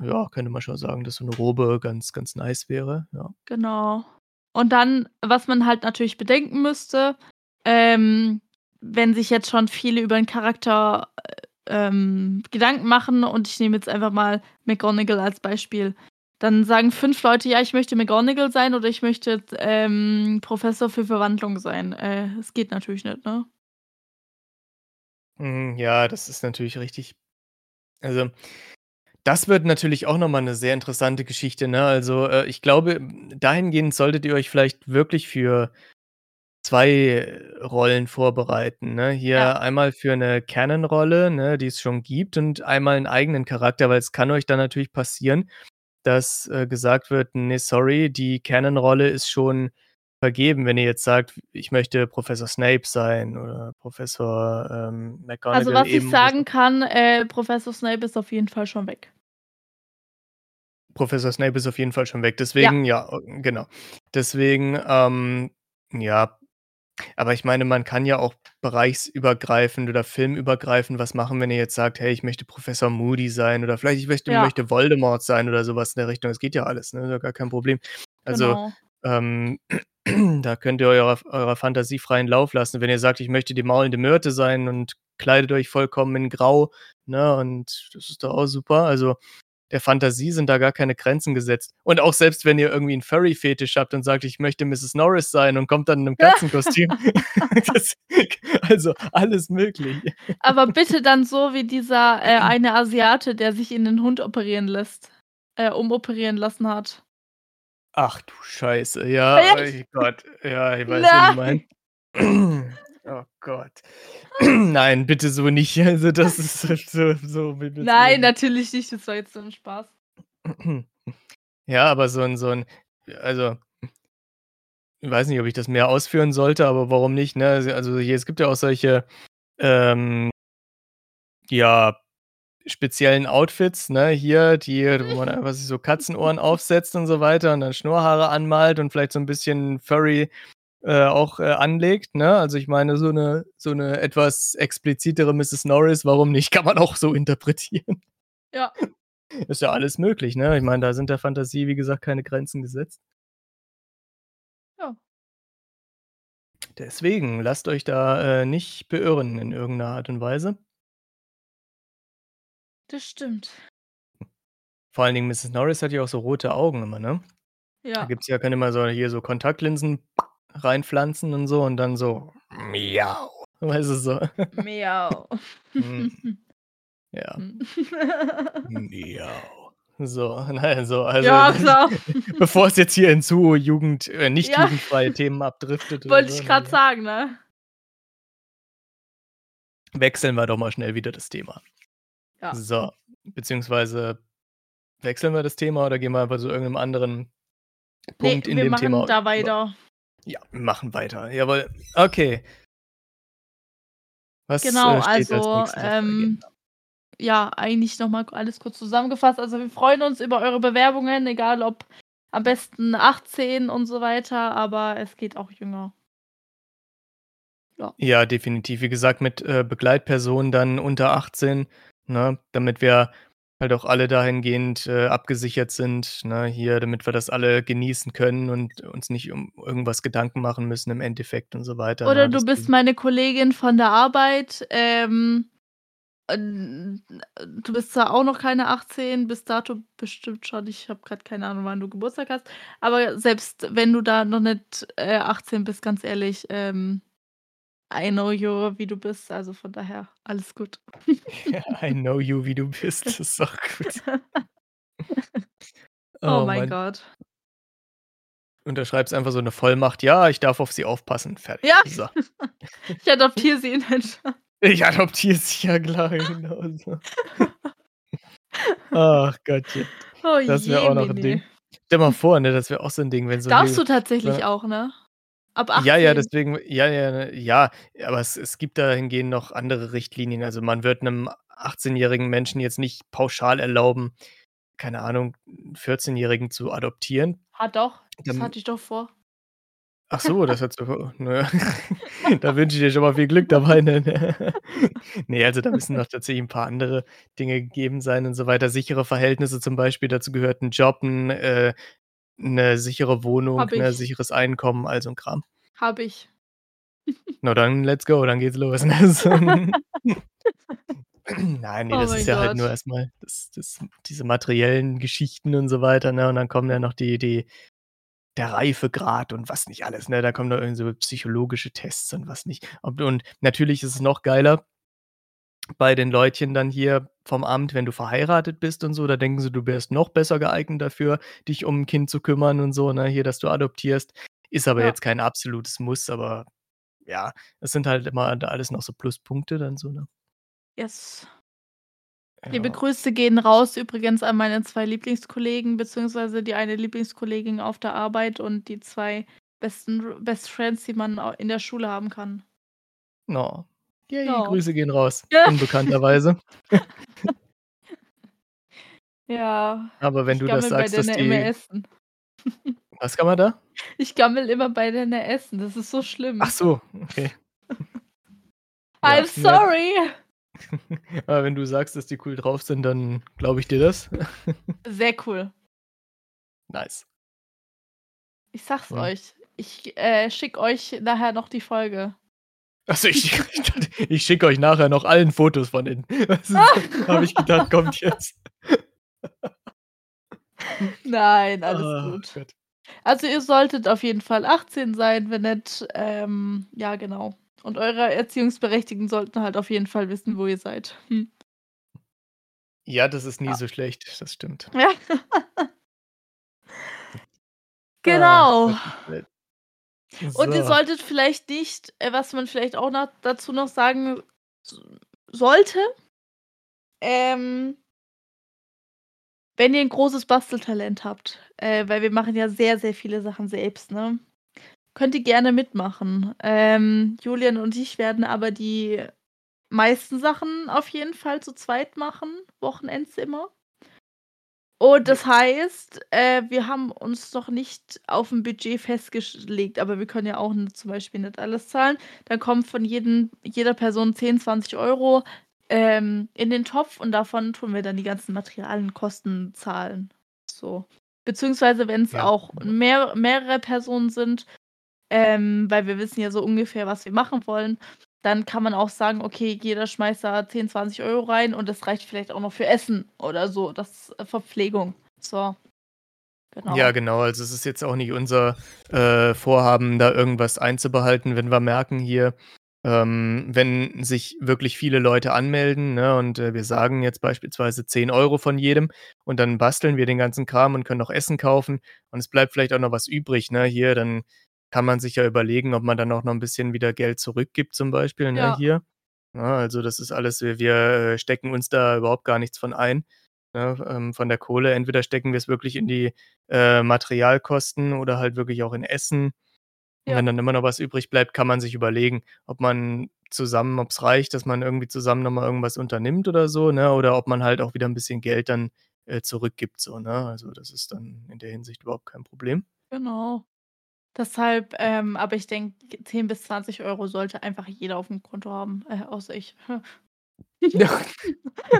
ja, könnte man schon sagen, dass so 'ne Robe ganz, ganz nice wäre, ja. genau. Und dann, was man halt natürlich bedenken müsste, ähm, wenn sich jetzt schon viele über 'n Charakter, äh, ähm, Gedanken machen und ich nehme jetzt einfach mal McGonagall als Beispiel. Dann sagen 5 Leute: „Ja, ich möchte McGonagall sein“ oder „Ich möchte, ähm, Professor für Verwandlung sein.“ Äh, es geht natürlich nicht, ne? Mhm, ja, das ist natürlich richtig. Also, Das wird natürlich auch noch mal 'ne sehr interessante Geschichte, ne? Also, äh, ich glaube, dahingehend solltet ihr euch vielleicht wirklich für 2 Rollen vorbereiten, ne? Ja. Hier einmal für 'ne Canon-Rolle, ne, die es schon gibt und einmal 'n eigenen Charakter, weil es kann euch dann natürlich passieren, dass, äh, gesagt wird: „Ne, sorry, die Canon-Rolle ist schon vergeben.“ Wenn ihr jetzt sagt: „Ich möchte Professor Snape sein oder Professor, ähm, Also, McGonagall was ich eben“ oder so. sagen kann, äh, Professor Snape ist auf jeden Fall schon weg. Professor Snape ist auf jeden Fall schon weg. Ja. Deswegen ja, äh, genau. Deswegen, ähm, ja aber ich meine, man kann ja auch bereichsübergreifend oder filmübergreifend was machen, wenn ihr jetzt sagt: „Hey, ich möchte Professor Moody sein“ oder vielleicht ich möchte Ja. möchte Voldemort sein oder so was in der Richtung. Das geht ja alles, ne? Ist ja gar kein Problem. Also, Genau. ähm, da könnt ihr eurer eurer Fantasie freien Lauf lassen. Wenn ihr sagt: „Ich möchte die maulende Myrte sein“ und kleidet euch vollkommen in Grau, ne, und das ist doch auch super. Also, der Fantasie sind da gar keine Grenzen gesetzt. Und auch selbst wenn ihr irgendwie 'n Furry-Fetisch habt und sagt: „Ich möchte Mrs. Norris sein“ und kommt dann in 'nem Katzenkostüm. Das also, alles möglich. Aber bitte dann so wie dieser, äh, eine Asiate, der sich in 'nen Hund operieren lässt äh, umoperieren lassen hat. Ach du Scheiße, ja, ey Gott. Ja, ich weiß, wen du Nein. meinst. Oh Gott. Nein, bitte so nicht. Also, das ist so so Nein, natürlich nicht. Das war jetzt nur 'n Spaß. Ja, aber so 'n so 'n also ich weiß nicht, ob ich das mehr ausführen sollte, aber warum nicht, ne? Also also, hier es gibt ja auch solche, ähm ja, speziellen Outfits, ne, hier, die wo man einfach sich so Katzenohren aufsetzt und so weiter und dann Schnurrhaare anmalt und vielleicht so 'n bisschen Furry, äh, auch, äh, anlegt, ne? Also, ich meine, so 'ne so 'ne etwas explizitere Mrs. Norris, warum nicht? Kann man auch so interpretieren. Ja. Ist ja alles möglich, ne? Ich meine, da sind der Fantasie, wie gesagt, keine Grenzen gesetzt. Ja. Deswegen, lasst euch da, äh, nicht beirren in irgend 'ner Art und Weise. Das stimmt. Vor allen Dingen Mrs. Norris hat ja auch so rote Augen immer, ne? Da Ja. gibt's ja kann immer so hier so Kontaktlinsen reinpflanzen und so und dann so: „Miau.“ Weißt du, so. Miau. Mhm. Ja. Miau. So, ne, so, also, Ja, klar. bevor es jetzt hier in zu jugend äh, nicht Ja. jugendfreie Themen abdriftet Wollte so, ich ne? grad sagen, ne? Wechseln wir doch mal schnell wieder das Thema. Ja. So, beziehungsweise wechseln wir das Thema oder gehen wir einfach zu irgend 'nem anderen Punkt in wir dem machen Thema da über? weiter. Ja, wir machen weiter. Jawoll. Okay. Was, Genau, äh, als also, ähm, ja, eigentlich noch mal k alles kurz zusammengefasst. Also, wir freuen uns über eure Bewerbungen, egal ob am besten 18 und so weiter, aber es geht auch jünger. Ja. Ja, definitiv. Wie gesagt, mit, äh, Begleitpersonen dann unter 18, ne, damit wir halt auch alle dahingehend, äh, abgesichert sind, ne, hier, damit wir das alle genießen können und uns nicht um irgendwas Gedanken machen müssen im Endeffekt und so weiter, Oder ne? du bist meine Kollegin von der Arbeit, ähm, n du bist zwar auch noch keine 18, bis dato bestimmt schon. Ich habe grad keine Ahnung, wann du Geburtstag hast, aber selbst wenn du da noch nicht, äh, 18 bist, ganz ehrlich, ähm, I know you, wie du bist, also, von daher alles gut. Ja, I know you, wie du bist, das ist doch gut. Oh Oh mein. Gott. Unterschreibst einfach so 'ne Vollmacht: „Ja, ich darf auf sie aufpassen.“ Fertig. Ja, So. ich adoptiere sie. Nein, Scherz. Ich adoptiere sie, ja klar, genau so. Ach Gottchen. Oh Das wäre auch noch 'n Jemine. Ding. Stell dir mal vor, ne, das wäre auch so 'n Ding, wenn so Darfst du tatsächlich auch, ne? Ab Ja, ja, 18. deswegen ja, ja, ne, ja, aber es es gibt dahingehend noch andere Richtlinien. Also, man wird 'nem achtzehnjährigen Menschen jetzt nicht pauschal erlauben, keine Ahnung, 'n Vierzehnjährigen zu adoptieren. Ah, doch, das Dann hatte ich doch vor. Ach so, das hättest du vor. Na ja, da wünsche ich dir schon mal viel Glück dabei, ne? Ne, also, da müssen noch tatsächlich 'n paar andere Dinge gegeben sein und so weiter. Sichere Verhältnisse zum Beispiel, dazu gehört 'n Job, 'n äh, 'ne sichere Wohnung, ne, ich. sicheres Einkommen, all so 'n Kram. Habe ich. Na dann, let's go, dann geht's los, ne? Nein, ne, Oh das ist ja halt nur Gott. erst mal das das diese materiellen Geschichten und so weiter, ne? Und dann kommen ja noch die die der Reifegrad und was nicht alles, ne? Da kommen noch irgend so psychologische Tests und was nicht. Und und natürlich ist es noch geiler bei den Leutchen dann hier vom Amt, wenn du verheiratet bist und so, da denken sie, du wärst noch besser geeignet dafür, dich um 'n Kind zu kümmern und so, ne, hier, dass du adoptierst. Ist aber Ja. jetzt kein absolutes Muss, aber ja, es sind halt immer da alles noch so Pluspunkte dann so, ne? Yes. Liebe Ja. Grüße gehen raus übrigens an meine 2 Lieblingskollegen, beziehungsweise die eine Lieblingskollegin auf der Arbeit und die 2 besten Best Friends, die man in der Schule haben kann. Oh. Yay, Ja. Grüße gehen raus, Ja. unbekannterweise. Ja, Aber wenn du das sagst, dass die. Was kann man da? Ich gammele immer bei denen essen, das ist so schlimm. Ach so, okay. I'm sorry. Aber wenn du sagst, dass die cool drauf sind, dann glaube ich dir das. Sehr cool. Nice. Ich sage es Ja. euch. Ich, äh, schicke euch nachher noch die Folge. Ach so, ich ich schicke euch nachher noch allen Fotos von ist habe ich gedacht, kommt jetzt. Nein, alles Ah, gut. Gott. Also, ihr solltet auf jeden Fall 18 sein, wenn nicht, ähm ja, genau. Und eure Erziehungsberechtigten sollten halt auf jeden Fall wissen, wo ihr seid. Hm. Ja, das ist nie Ja. so schlecht, das stimmt. Ja. Ah, Genau. Willen. Und ihr So. solltet vielleicht nicht, äh, was man vielleicht auch noch dazu noch sagen sollte ähm wenn ihr 'n großes Basteltalent habt, äh, weil wir machen ja sehr, sehr viele Sachen selbst, ne? Könnt ihr gerne mitmachen. Ähm, Julian und ich werden aber die meisten Sachen auf jeden Fall zu zweit machen, Wochenends immer. Und das heißt, äh, wir haben uns noch nicht auf 'n Budget festgelegt, aber wir können ja auch zum Beispiel nicht alles zahlen. Dann kommt von jedem jeder Person 10, 20 € ähm, in den Topf und davon tun wir dann die ganzen Materialien-Kosten zahlen, so. Beziehungsweise wenn's Ja. auch mehr mehrere Personen sind, ähm, weil wir wissen ja so ungefähr, was wir machen wollen, dann kann man auch sagen: „Okay, jeder schmeißt da 10, 20 € rein und das reicht vielleicht auch noch für Essen oder so, das äh, Verpflegung.“ So. Genau. Ja, genau. Also, es ist jetzt auch nicht unser, äh, Vorhaben, da irgendwas einzubehalten, wenn wir merken hier, ähm, wenn sich wirklich viele Leute anmelden, ne, und, äh, wir sagen jetzt beispielsweise 10 € von jedem und dann basteln wir den ganzen Kram und können noch Essen kaufen und es bleibt vielleicht auch noch was übrig, ne, hier, dann kann man sich ja überlegen, ob man dann auch noch 'n bisschen wieder Geld zurückgibt zum Beispiel, ne, Ja. hier. Ne, also, das ist alles wir wir, äh, stecken uns da überhaupt gar nichts von ein, ne, ähm, von der Kohle. Entweder stecken wir's wirklich in die, äh, Materialkosten oder halt wirklich auch in Essen. Und Ja. wenn dann immer noch was übrig bleibt, kann man sich überlegen, ob man zusammen ob's reicht, dass man irgendwie zusammen noch mal irgendwas unternimmt oder so, ne, oder ob man halt auch wieder 'n bisschen Geld dann, äh, zurückgibt so, ne? Also, das ist dann in der Hinsicht überhaupt kein Problem. Genau. Deshalb, ähm aber ich denke, 10 bis 20 € sollte einfach jeder auf'm Konto haben, äh, außer ich. Ja.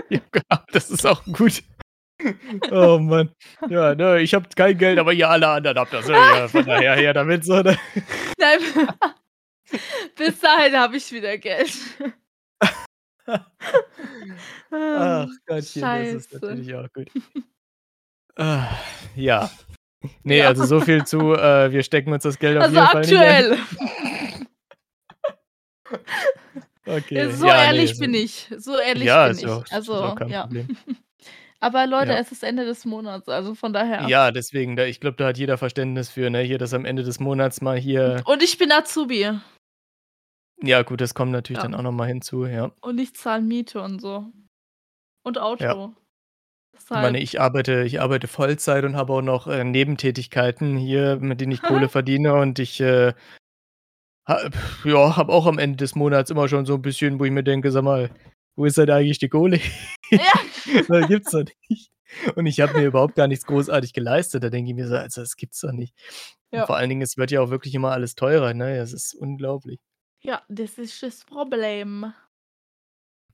Ja, genau, das ist auch gut. Oh Mann. Ja, ne, ich habe kein Geld, aber ihr alle anderen habt das, ne? Ja, von daher her damit so, ne? Nein. Bis dahin habe ich wieder Geld. Ach Gottchen, das ist Scheiße. natürlich auch gut. Ah, ja. Ne, Ja. also so viel zu, äh, wir stecken uns das Geld auf Also, jeden Fall nicht ein. aktuell. Okay, so ja, ehrlich also bin ich. So ehrlich Ja, bin ich. auch Also, ja. Problem. Aber Leute, Ja. es ist Ende des Monats, also von daher. Ja, deswegen, da ich glaube, da hat jeder Verständnis für, ne, hier, dass am Ende des Monats mal hier Und ich bin Azubi. Ja gut, das kommt natürlich Ja. dann auch noch mal hinzu, ja. Und ich zahle Miete und so. Und Auto. Ja. Ich meine, ich arbeite ich arbeite Vollzeit und habe auch noch, äh, Nebentätigkeiten hier, mit denen ich Kohle verdiene und ich, äh, ja, habe auch am Ende des Monats immer schon so 'n bisschen, wo ich mir denke: „Sag mal, wo ist denn eigentlich die Kohle?“ Ja. Das gibt's doch nicht. Und ich habe mir überhaupt gar nichts großartig geleistet. Da denke ich mir so: „Also, das gibt's doch nicht.“ Und Ja. vor allen Dingen, es wird ja auch wirklich immer alles teurer, ne? Es ist unglaublich. Ja, das ist das Problem.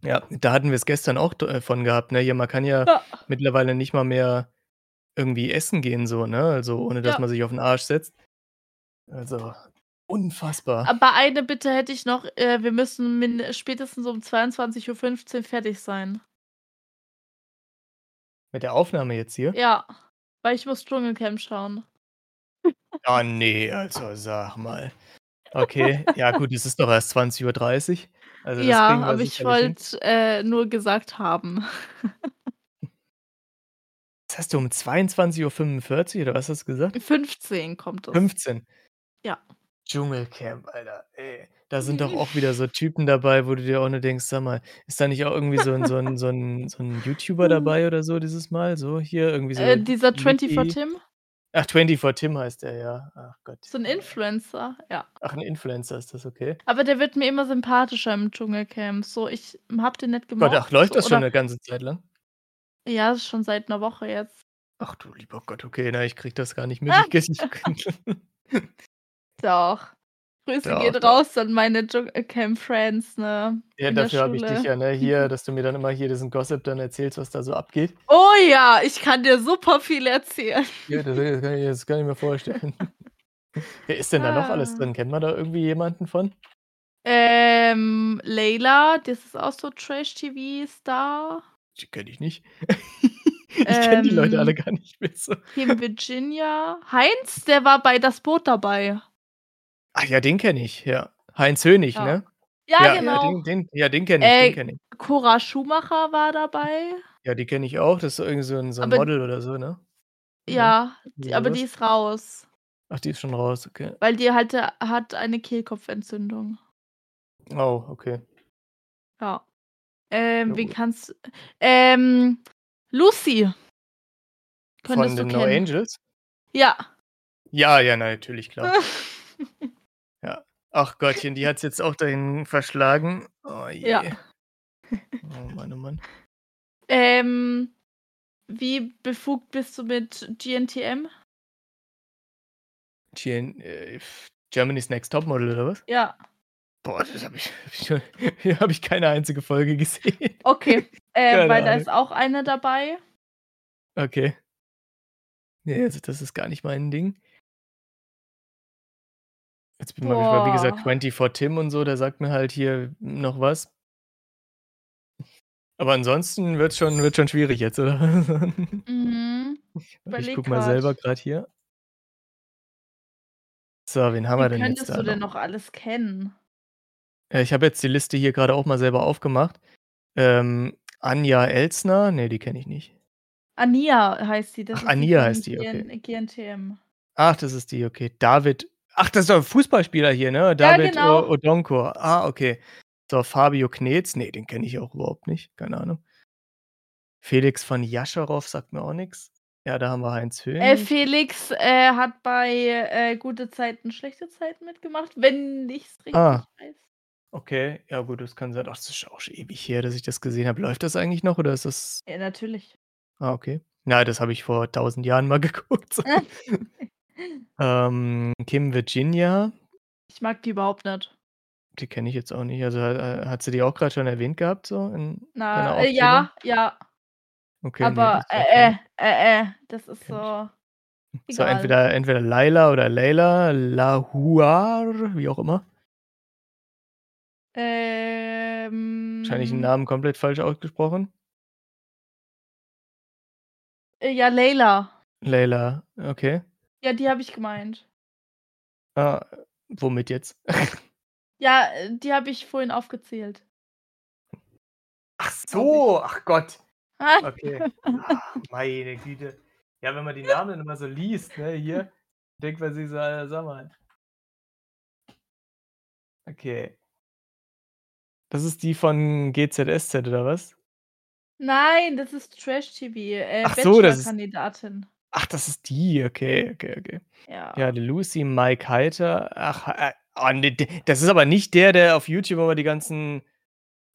Ja, da hatten wir's gestern auch äh, von gehabt, ne? Hier, man kann ja Ja. mittlerweile nicht mal mehr irgendwie essen gehen so, ne? Also, ohne dass Ja. man sich auf 'n Arsch setzt. Also, unfassbar. Aber eine Bitte hätte ich noch, äh, wir müssen spätestens um 22:15 fertig sein. Mit der Aufnahme jetzt hier? Ja, weil ich muss Dschungelcamp schauen. Ah, ne, also sag mal. Okay, ja gut, es ist doch erst 20:30. Also, das Ja, aber ich wollte, äh, nur gesagt haben. Was hast du um 22:45 oder was hast du gesagt? 15 kommt es. 15. Ja. Dschungelcamp, Alter, ey. Da sind doch auch wieder so Typen dabei, wo du dir auch nur denkst: „Sag mal, ist da nicht auch irgendwie so 'n so 'n so 'n so 'n YouTuber dabei oder so dieses Mal?“ So hier irgendwie so Äh, dieser Licky 24 Tim? Ach, 24 Tim heißt der, ja. Ach Gott. So 'n Influencer, ja. Ach, 'n Influencer ist das, okay. Aber der wird mir immer sympathischer im Dschungelcamp. So, ich habe den nicht Gott, gemocht, ach, läuft das schon oder 'ne ganze Zeit lang? Ja, schon seit 'ner Woche jetzt. Ach du lieber Gott, okay, na, ich kriege das gar nicht mit. Ich Doch. Grüße gehen doch. raus an meine Dschungelcamp-Friends, ne, Ja, in dafür habe ich dich ja, ne, hier, dass du mir dann immer hier diesen Gossip dann erzählst, was da so abgeht. Oh ja, ich kann dir super viel erzählen. Ja, das das kann ich mir das kann ich mir vorstellen. Wer ist denn da noch alles Ah. drin? Kennt man da irgendwie jemanden von? Ähm, Layla, das ist auch so Trash-TV-Star. Die kenne ich nicht. Ich kenne die Leute alle Ähm. gar nicht mehr so. Kim Virginia. Heinz, der war bei Das Boot dabei. Ach ja, den kenne ich, ja. Heinz Hönig, Ja. ne? Ja, Ja, genau. den den ja, den kenne ich, Äh, kenne ich. Cora Schumacher war dabei. Ja, die kenne ich auch. Das ist so irgend so 'n so 'n Aber Model oder so, ne? Ja, irgendwie die aber die ist raus, Ach, die ist schon raus, okay. weil die hatte hat eine Kehlkopfentzündung. Oh, okay. Ja. Ähm, Ja wen gut. kannst ähm, Lucy. Von Könntest du den No kennen. Angels? Ja. Ja, ja, natürlich, klar. Ach Gottchen, die hat's jetzt auch dahin verschlagen. Oh je. Ja. Oh Mann, oh Mann. Ähm, wie befugt bist du mit GNTM? GN äh, Germany's Next Topmodel oder was? Ja. Boah, das habe ich schon habe ich keine einzige Folge gesehen. Okay, äh, weil da Ahnung. ist auch eine dabei. Okay. Ne, also das ist gar nicht mein Ding. Jetzt bin mal gespannt, wie gesagt, Boah. 24 Tim und so, der sagt mir halt hier noch was. Aber ansonsten wird's schon wird's schon schwierig jetzt, oder? Mhm. Ich gucke mal selber grad hier. So, wen haben wir Wen denn jetzt könntest da du denn noch? noch alles kennen? Äh, ich habe jetzt die Liste hier grade auch mal selber aufgemacht. Ähm, Anja Elstner, ne, die kenne ich nicht. Ania heißt sie, das Ach, ist die Ania von heißt die, okay. GN GNTM. Ach, das ist die, okay. David ach, das ist doch 'n Fußballspieler hier, ne? Ja, David genau. O Odonkor. Ah, okay. So, Fabio Knets, ne, den kenne ich auch überhaupt nicht, keine Ahnung. Felix von Jascharow sagt mir auch nix. Ja, da haben wir Heinz Äh, Hönig. Felix, äh, hat bei, äh, Gute Zeiten, schlechte Zeiten mitgemacht, wenn ich's richtig Ah. weiß. Okay, ja gut, das kann sein. Ach, das ist auch schon ewig her, dass ich das gesehen habe. Läuft das eigentlich noch oder ist das Ja, natürlich. Ah, okay. Na, das habe ich vor 1.000 Jahren mal geguckt, so. Ähm, Kim Virginia. Ich mag die überhaupt nicht. Die kenne ich jetzt auch nicht. Also, äh, hat sie die auch grad schon erwähnt gehabt so in Na, äh, ja, ja. Okay, Aber, mir äh, nix. äh, äh, das ist ich. so So, egal. entweder entweder Laila oder Leila Lahuar, wie auch immer. Wahrscheinlich 'n Ähm. Namen komplett falsch ausgesprochen. Äh, ja, Layla. Leila, okay. Ja, die habe ich gemeint. Ah, womit jetzt? Ja, äh, die habe ich vorhin aufgezählt. Ach so, ach Gott. Okay. Ah, meine Güte. Ja, wenn man die Namen immer so liest, ne, hier, denkt man sich so: „Alter, sag mal.“ Okay. Das ist die von GZSZ oder was? Nein, das ist Trash-TV, äh, Ach so, das ist. Ach, das ist die, okay, okay, okay. Ja, Ja. die Lucy, Mike Heiter. Ach, äh, oh ne, d das ist aber nicht der, der auf YouTube immer die ganzen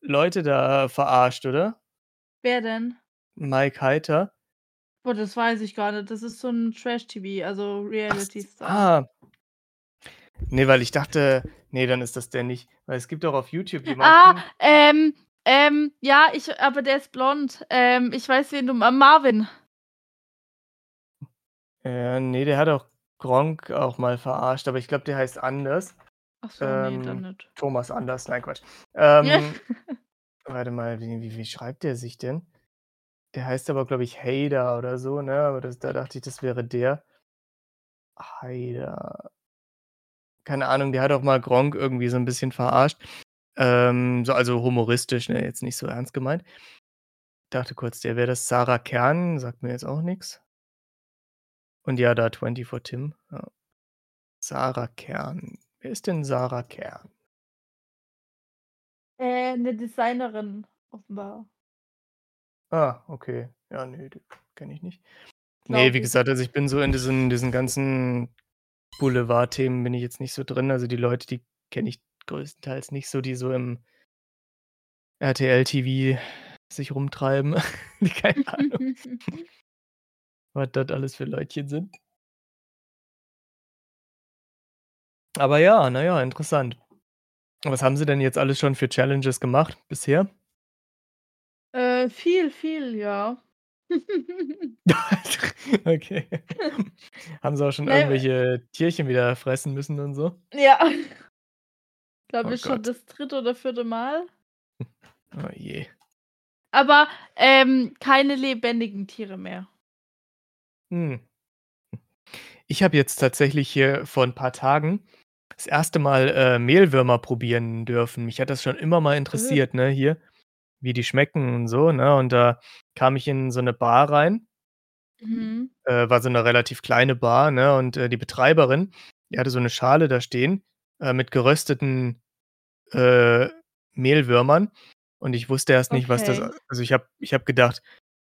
Leute da verarscht, oder? Wer denn? Mike Heiter? Boah, das weiß ich gar nicht. Das ist so 'n Trash-TV, also Reality-Star. ah. Ne, weil ich dachte ne, dann ist das der nicht. Weil es gibt auch auf YouTube Ah, jemanden ähm, ähm, ja, ich aber der ist blond. Ähm, ich weiß, wen du m Marvin. Äh, ne, der hat auch Gronkh auch mal verarscht, aber ich glaube, der heißt anders. Ach so, ne, dann Ähm, nicht. Thomas Anders, nein, Quatsch. Ähm, warte mal, wie wie wie schreibt der sich denn? Der heißt aber, glaube ich, Hader oder so, ne? Aber das da dachte ich, das wäre der. Hader. Keine Ahnung, der hat auch mal Gronkh irgendwie so 'n bisschen verarscht. Ähm, so also humoristisch, ne, jetzt nicht so ernst gemeint. Dachte kurz, der wäre das Sarah Kern, sagt mir jetzt auch nix. Und ja, da 24 Tim, ja. Sarah Kern. Wer ist denn Sarah Kern? Äh, 'ne Designerin offenbar. Ah, okay. Ja, ne, die kenne ich nicht. Ne, Glaube wie gesagt, also ich bin so in diesen diesen ganzen Boulevardthemen bin ich jetzt nicht so drin. Also die Leute, die kenne ich größtenteils nicht so, die so im RTL TV sich rumtreiben. Keine Ahnung. Was das alles für Leutchen sind. Aber ja, na ja, interessant. Was haben Sie denn jetzt alles schon für Challenges gemacht bisher? Äh, viel, viel, ja. Okay. Haben Sie auch schon Ne irgendwelche Tierchen wieder fressen müssen und so? Ja. Glaube Oh ich schon Gott. das 3. oder 4. Mal. Oh je. Aber, ähm, keine lebendigen Tiere mehr. Hm. Ich habe jetzt tatsächlich hier vor 'n paar Tagen das 1. Mal, äh, Mehlwürmer probieren dürfen. Mich hat das schon immer mal Äh. interessiert, ne, hier, wie die schmecken und so, ne? Und da kam ich in so 'ne Bar rein Mhm. äh, war so 'ne relativ kleine Bar, ne? Und, äh, die Betreiberin, die hatte so 'ne Schale da stehen, äh, mit gerösteten, äh, Mehlwürmern. Und ich wusste erst nicht, was das Okay. also ich habe ich habe gedacht: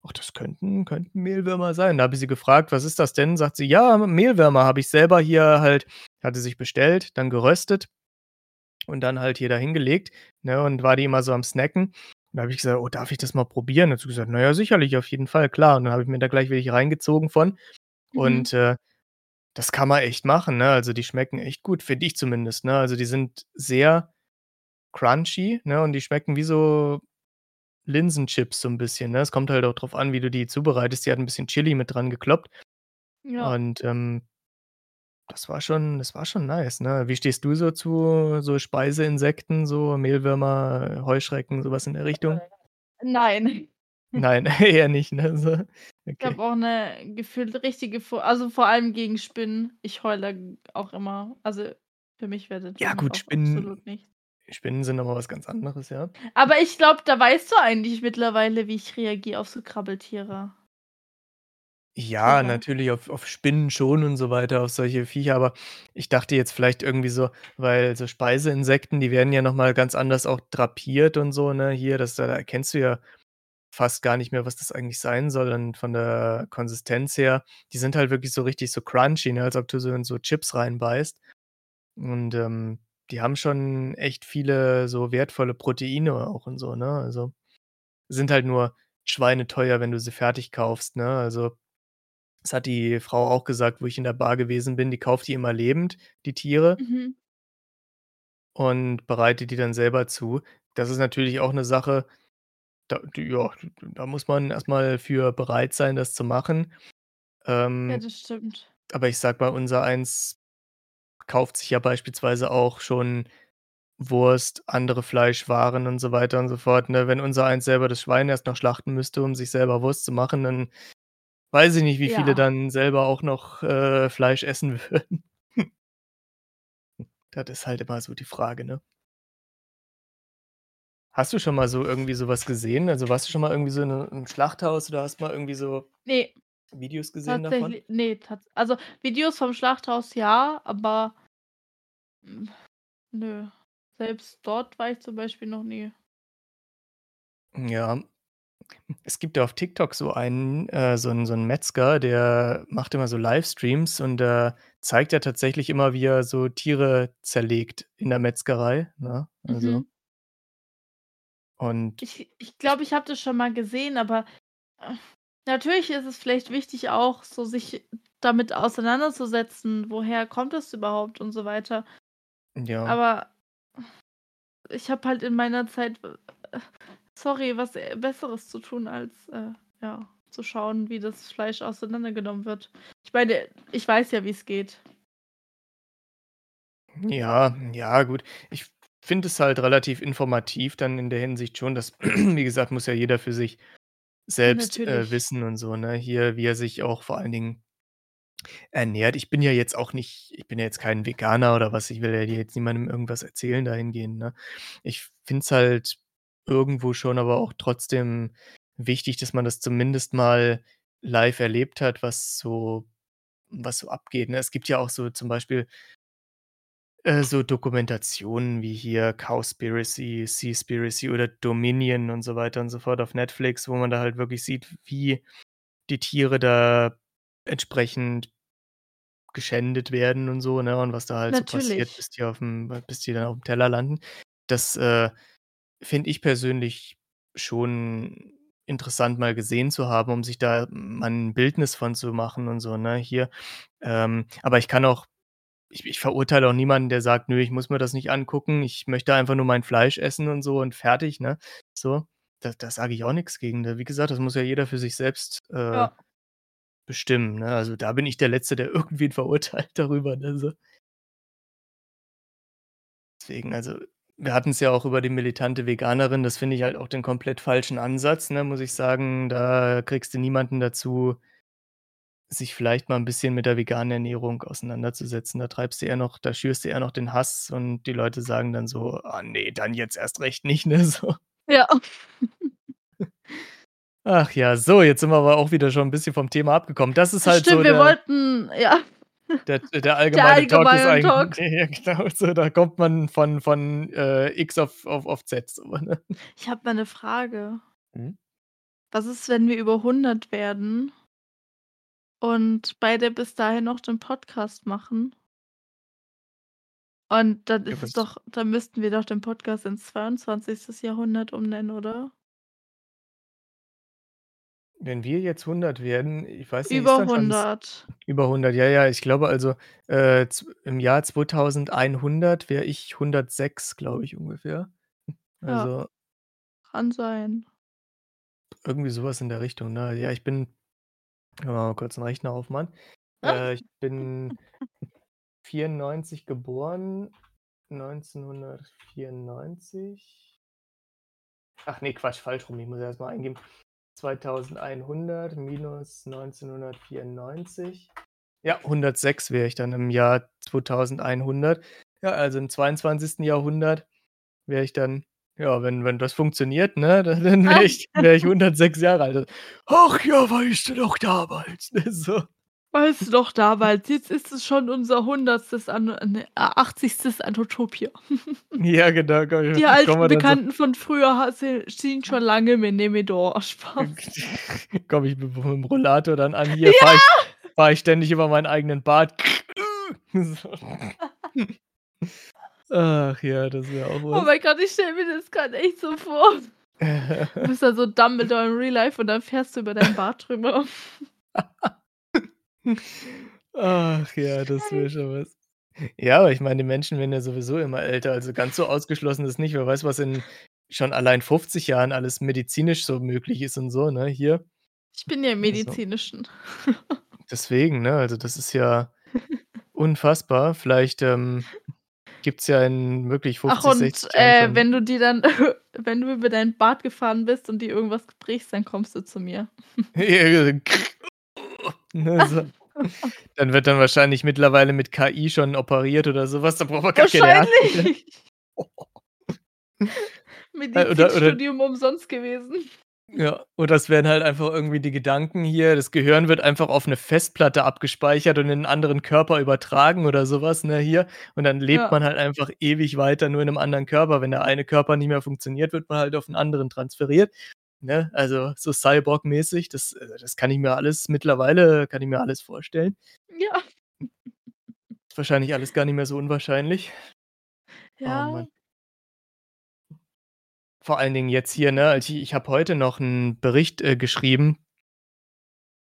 „Ach, das könnten könnten Mehlwürmer sein.“ Da habe ich sie gefragt: „Was ist das denn?“ Sagt sie: „Ja, Mehlwürmer habe ich selber hier halt“ hatte sich bestellt, dann geröstet und dann halt hier da hingelegt, ne, und war die immer so am Snacken. Da habe ich gesagt: „Oh, darf ich das mal probieren?“ Hat sie gesagt: „Na ja, sicherlich, auf jeden Fall, klar.“ Und dann habe ich mir da gleich welche reingezogen von. Mhm. Und, äh, das kann man echt machen, ne? Also, die schmecken echt gut, finde ich zumindest, ne? Also, die sind sehr crunchy, ne, und die schmecken wie so Linsenchips so 'n bisschen, ne? Es kommt halt auch drauf an, wie du die zubereitest. Die hat 'n bisschen Chili mit dran gekloppt. Ja. Und, ähm das war schon das war schon nice, ne? Wie stehst du so zu so Speiseinsekten, so Mehlwürmer, Heuschrecken, so was in der Richtung? Nein. Nein, eher nicht, ne, so? Ich Okay. habe auch 'ne gefühlt richtige also, vor allem gegen Spinnen. Ich heule auch immer. Also, für mich wäre das Ja gut, Spinnen absolut nichts. Spinnen sind mal was ganz anderes, ja. Aber ich glaube, da weißt du eigentlich mittlerweile, wie ich reagiere auf so Krabbeltiere. Ja, Oder? natürlich auf auf Spinnen schon und so weiter, auf solche Viecher, aber ich dachte jetzt vielleicht irgendwie so weil so Speiseinsekten, die werden ja noch mal ganz anders auch drapiert und so, ne, hier, das da erkennst du ja fast gar nicht mehr, was das eigentlich sein soll und von der Konsistenz her die sind halt wirklich so richtig so crunchy, ne, als ob du so in so Chips reinbeißt. Und, ähm, die haben schon echt viele so wertvolle Proteine auch und so, ne? Also, sind halt nur schweineteuer, wenn du sie fertig kaufst, ne? Also, das hat die Frau auch gesagt, wo ich in der Bar gewesen bin, die kauft die immer lebend, die Tiere Mhm. und bereitet die dann selber zu. Das ist natürlich auch 'ne Sache, da d ja, da muss man erst mal für bereit sein, das zu machen. Ja, Ähm, das stimmt. aber ich sage mal, unsereins kauft sich ja beispielsweise auch schon Wurst, andere Fleischwaren und so weiter und so fort, ne? Wenn unsereins selber das Schwein erst noch schlachten müsste, um sich selber Wurst zu machen, dann weiß ich nicht, wie viele Ja. dann selber auch noch, äh, Fleisch essen würden. Das ist halt immer so die Frage, ne? Hast du schon mal so irgendwie so was gesehen? Also, warst du schon mal irgendwie so in 'ne im Schlachthaus oder hast mal irgendwie so Ne. Videos gesehen davon? Tatsächlich ne, tats also, Videos vom Schlachthaus ja, aber hm, nö. Selbst dort war ich zum Beispiel noch nie. Ja. Es gibt ja auf TikTok so einen äh, so 'n so 'n Metzger, der macht immer so Livestreams und da zeigt er tatsächlich immer, wie er so Tiere zerlegt in der Metzgerei, ne? Also Mhm. Und Ich ich ich glaube, ich habe das schon mal gesehen, aber, äh, natürlich ist es vielleicht wichtig auch so, sich damit auseinanderzusetzen. Woher kommt das überhaupt und so weiter. Ja. Aber ich habe halt in meiner Zeit, sorry, was, Besseres zu tun, als, äh, ja, zu schauen, wie das Fleisch auseinandergenommen wird. Ich meine, ich weiß ja, wie's geht. Ja, ja, gut. Ich finde es halt relativ informativ dann in der Hinsicht schon, dass wie gesagt, muss ja jeder für sich selbst, äh, wissen und so, ne? Hier, wie er sich auch vor allen Dingen ernährt. Ich bin ja jetzt auch nicht ich bin ja jetzt kein Veganer oder was. Ich will ja hier jetzt niemandem irgendwas erzählen dahingehend, ne? Ich finde es halt irgendwo schon aber auch trotzdem wichtig, dass man das zumindest mal live erlebt hat, was so was so abgeht, ne? Es gibt ja auch so zum Beispiel äh, so Dokumentationen wie hier Cowspiracy, Seaspiracy oder Dominion und so weiter und so fort auf Netflix, wo man da halt wirklich sieht, wie die Tiere da entsprechend geschändet werden und so, ne, und was da halt so passiert, Natürlich. bis die auf'm bis die dann auf'm Teller landen. Das, äh, finde ich persönlich schon interessant, mal gesehen zu haben, um sich da mal 'n Bildnis von zu machen und so, ne, hier. Ähm, aber ich kann auch ich ich verurteile auch niemanden, der sagt: „Nö, ich muss mir das nicht angucken. Ich möchte einfach nur mein Fleisch essen und so und fertig“, ne? So, da da sage ich auch nix gegen, ne? Wie gesagt, das muss ja jeder für sich selbst, äh, Ja. bestimmen, ne? Also, da bin ich der Letzte, der irgendwen verurteilt darüber, ne, so. Deswegen, also, wir hatten's ja auch über die militante Veganerin. Das finde ich halt auch den komplett falschen Ansatz, ne, muss ich sagen. Da kriegst du niemanden dazu sich vielleicht mal 'n bisschen mit der veganen Ernährung auseinanderzusetzen. Da treibst du eher noch da schürst du eher noch den Hass und die Leute sagen dann so: „Ah ne, dann jetzt erst recht nicht“, ne, so. Ja. Ach ja, so, jetzt sind wir aber auch wieder schon 'n bisschen vom Thema abgekommen. Das ist halt so stimmt, wir wollten ja. der der Der allgemeine Talk ist allgemeine eigentlich Talk. ja genau so, da kommt man von von, äh, X auf auf auf Z so, ne? Ich habe mal 'ne Frage. Mhm. Was ist, wenn wir über 100 werden und beide bis dahin noch den Podcast machen? Und dann Ja, ist es doch dann müssten wir doch den Podcast ins 22. Jahrhundert umnennen, oder? Wenn wir jetzt 100 werden, ich weiß nicht, Über dann schon s 100. über 100, ja, ja, ich glaube also, äh, im Jahr 2100 wäre ich 106, glaube ich ungefähr. Ja. Also Kann sein. irgendwie so was in der Richtung, ne? Ja, ich bin mal kurz 'n Rechner aufmachen. Äh, ich bin 94 geboren, 1994 Ach ne, Quatsch, falsch rum. Ich muss erst mal eingeben. 2100 minus 1994. Ja, 106 wäre ich dann im Jahr 2100. Ja, also im 22. Jahrhundert wäre ich dann ja, wenn wenn das funktioniert, ne, dann wäre ich wäre ich 106 Jahre alt. „Ach ja, weißt du noch damals“, ne, so. Weißt du noch damals, jetzt ist es schon unser 100. an ne, 80. Anotopia. Ja, genau, Die kommen alten dann so Bekannten von früher sind schon lange mit dem Medor. Spaß. komme ich mit mit'm Rollator dann an. Hier fahre ich Ja! fahre ich ständig über meinen eigenen Bart. So. Ach ja, das wäre auch Oh was. mein Gott, ich stelle mir das grad echt so vor. Du bist da so Dumbledore in Real Life und dann fährst du über deinen Bart drüber. Ach ja, das wäre schon was. Ja, aber ich meine, die Menschen werden ja sowieso immer älter, also ganz so ausgeschlossen ist nicht. Wer weiß, was in schon allein 50 Jahren alles medizinisch so möglich ist und so, ne, hier. Ich bin ja im Also Medizinischen. Deswegen, ne, also das ist ja unfassbar. Vielleicht, ähm, gibt's ja in wirklich Ach 50, und, 60 Jahren äh, wenn du dir dann wenn du über deinen Bart gefahren bist und dir irgendwas brichst, dann kommst du zu mir. So. Dann wird dann wahrscheinlich mittlerweile mit KI schon operiert oder so was, da braucht man gar keine. Wahrscheinlich. Äh, oder oder Medizinstudium umsonst gewesen. Ja, oder es werden halt einfach irgendwie die Gedanken hier das Gehirn wird einfach auf 'ne Festplatte abgespeichert und in 'n anderen Körper übertragen oder so was, ne, hier. Und dann lebt Ja. man halt einfach ewig weiter nur in 'nem anderen Körper. Wenn der eine Körper nicht mehr funktioniert, wird man halt auf 'n anderen transferiert, ne? Also, so Cyborg-mäßig, das äh, das kann ich mir alles mittlerweile kann ich mir alles vorstellen. Ja. Ist wahrscheinlich alles gar nicht mehr so unwahrscheinlich. Oh Ja. Mann. Vor allen Dingen jetzt hier, ne, ich ich habe heute noch 'n Bericht, äh, geschrieben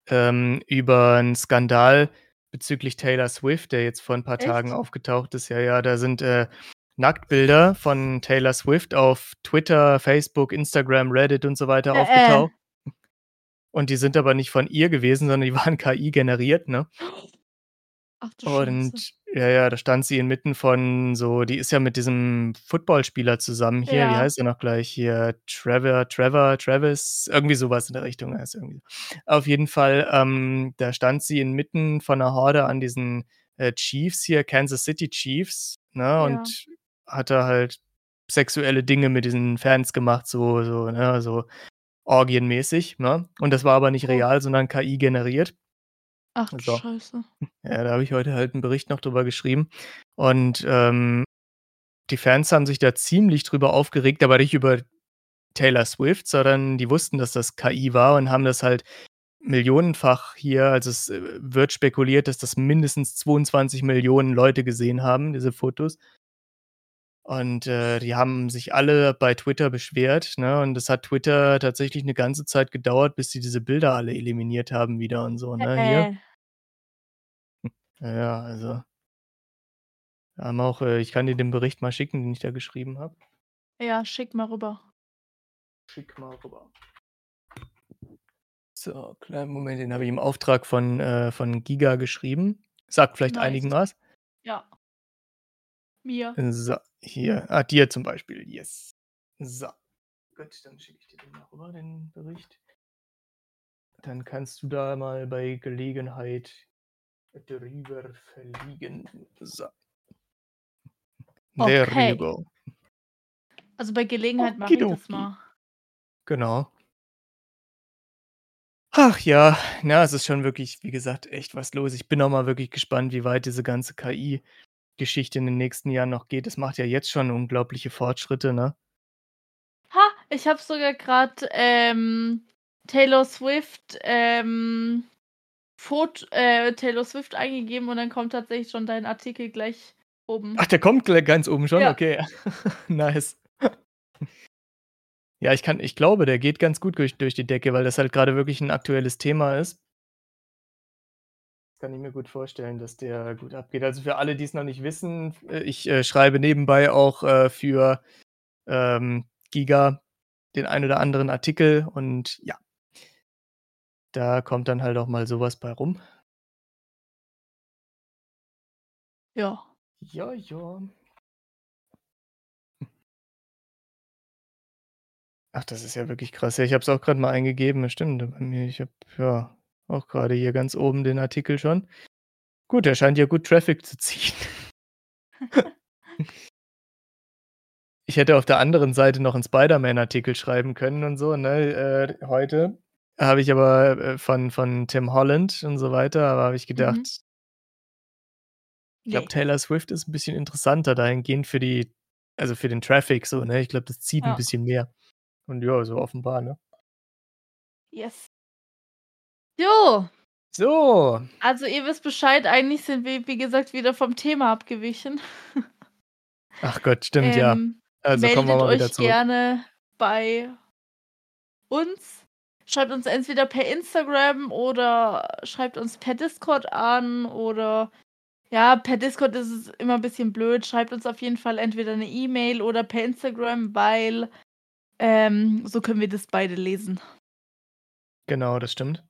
ähm, über 'n Skandal bezüglich Taylor Swift, der jetzt vor 'n paar Tagen Echt? aufgetaucht ist. Ja, ja, da sind, äh, Nacktbilder von Taylor Swift auf Twitter, Facebook, Instagram, Reddit und so weiter Äh, äh. aufgetaucht. Und die sind aber nicht von ihr gewesen, sondern die waren KI generiert, ne? Ach du Scheiße. Und ja, ja, da stand sie inmitten von so die ist ja mit diesem Footballspieler zusammen hier, wie Ja. heißt er noch gleich hier? Trevor Trevor Travis, irgendwie so was in der Richtung heißt er irgendwie. Auf jeden Fall, ähm, da stand sie inmitten von 'ner Horde an diesen, äh, Chiefs hier, Kansas City Chiefs, ne, Ja. und hat da halt sexuelle Dinge mit diesen Fans gemacht, so, so, ne, so orgienmäßig, ne? Und das war aber nicht Oh. real, sondern KI generiert. Ach du So. Scheiße. Ja, da habe ich heute halt 'n Bericht noch drüber geschrieben. Und, ähm, die Fans haben sich da ziemlich drüber aufgeregt, aber nicht über Taylor Swift, sondern die wussten, dass das KI war und haben das halt millionenfach hier also, es, äh, wird spekuliert, dass das mindestens 22.000.000 Leute gesehen haben, diese Fotos. Und, äh, die haben sich alle bei Twitter beschwert, ne? Und das hat Twitter tatsächlich 'ne ganze Zeit gedauert, bis sie diese Bilder alle eliminiert haben wieder und so, ne, hier. Äh. Ja, ja, also wir haben auch äh, ich kann dir den Bericht mal schicken, den ich da geschrieben habe. Ja, schick mal rüber. Schick mal rüber. So, kleinen Moment, den habe ich im Auftrag von äh, von Giga geschrieben. Sagt vielleicht Nice. einigen was. Ja. Mir. So, hier. Ah, dir zum Beispiel, yes. So. Gut, dann schicke ich dir den mal rüber, den Bericht. Dann kannst du da mal bei Gelegenheit drüber fliegen. So. There Okay. you go. Also, bei Gelegenheit mache ich das mal. Genau. Ach ja, na, es ist schon wirklich, wie gesagt, echt was los. Ich bin auch mal wirklich gespannt, wie weit diese ganze KI-Geschichte in den nächsten Jahren noch geht. Es macht ja jetzt schon unglaubliche Fortschritte, ne? Ha, ich habe sogar grad, ähm, Taylor Swift, ähm, Fot äh, Taylor Swift eingegeben und dann kommt tatsächlich schon dein Artikel gleich oben. Ach, der kommt gleich ganz oben schon? Ja. Okay. Nice. Ja, ich kann ich glaube, der geht ganz gut durch durch die Decke, weil das halt grade wirklich 'n aktuelles Thema ist. Kann ich mir gut vorstellen, dass der gut abgeht. Also, für alle, die's noch nicht wissen, äh, ich, äh, schreibe nebenbei auch, äh, für, ähm, Giga den ein oder anderen Artikel und ja. Da kommt dann halt auch mal so was bei rum. Ja. Ja, ja. Ach, das ist ja wirklich krass. Ja, ich habe es auch grad mal eingegeben. Stimmt bei mir. Ich habe, ja, auch grade hier ganz oben den Artikel schon. Gut, der scheint ja gut Traffic zu ziehen. Ich hätte auf der anderen Seite noch 'n Spider-Man-Artikel schreiben können und so, ne, äh, heute. Habe ich aber, äh, von von Tim Holland und so weiter aber habe ich Mhm. gedacht ich glaube, Ne. Taylor Swift ist 'n bisschen interessanter dahingehend für die also, für den Traffic so, ne? Ich glaube, das zieht Ja. bisschen mehr. Und ja, so offenbar, ne? Yes. Jo. So. Also, ihr wisst Bescheid, eigentlich sind wir, wie gesagt, wieder vom Thema abgewichen. Ach Gott, stimmt, ja. Ähm, Also, kommen wir meldet mal wieder euch zurück. gerne bei uns. Schreibt uns entweder per Instagram oder schreibt uns per Discord an oder ja, per Discord ist es immer 'n bisschen blöd. Schreibt uns auf jeden Fall entweder 'ne E-Mail oder per Instagram, weil, ähm, so können wir das beide lesen. Genau, das stimmt.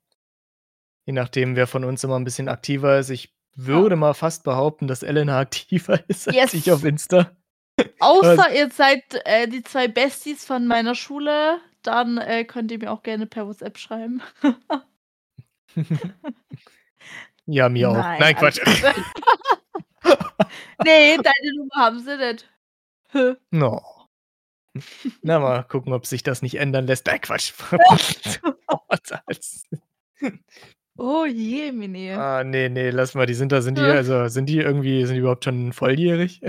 Je nachdem, wer von uns immer 'n bisschen aktiver ist. Ich würde mal fast behaupten, dass Elena aktiver ist als ich auf Yes. Insta. Außer ihr seid, äh, die 2 Besties von meiner Schule, dann, äh, könnt ihr mir auch gerne per WhatsApp schreiben. Ja, mir auch. Nein, Nein, Quatsch. alles gut. Ne, deine Nummer haben sie nicht. No. Na, mal gucken, ob sich das nicht ändern lässt. Nein, Quatsch. Oh Jemine. Ah, ne, ne, lass mal. Die sind da sind die also, sind die irgendwie sind die überhaupt schon volljährig?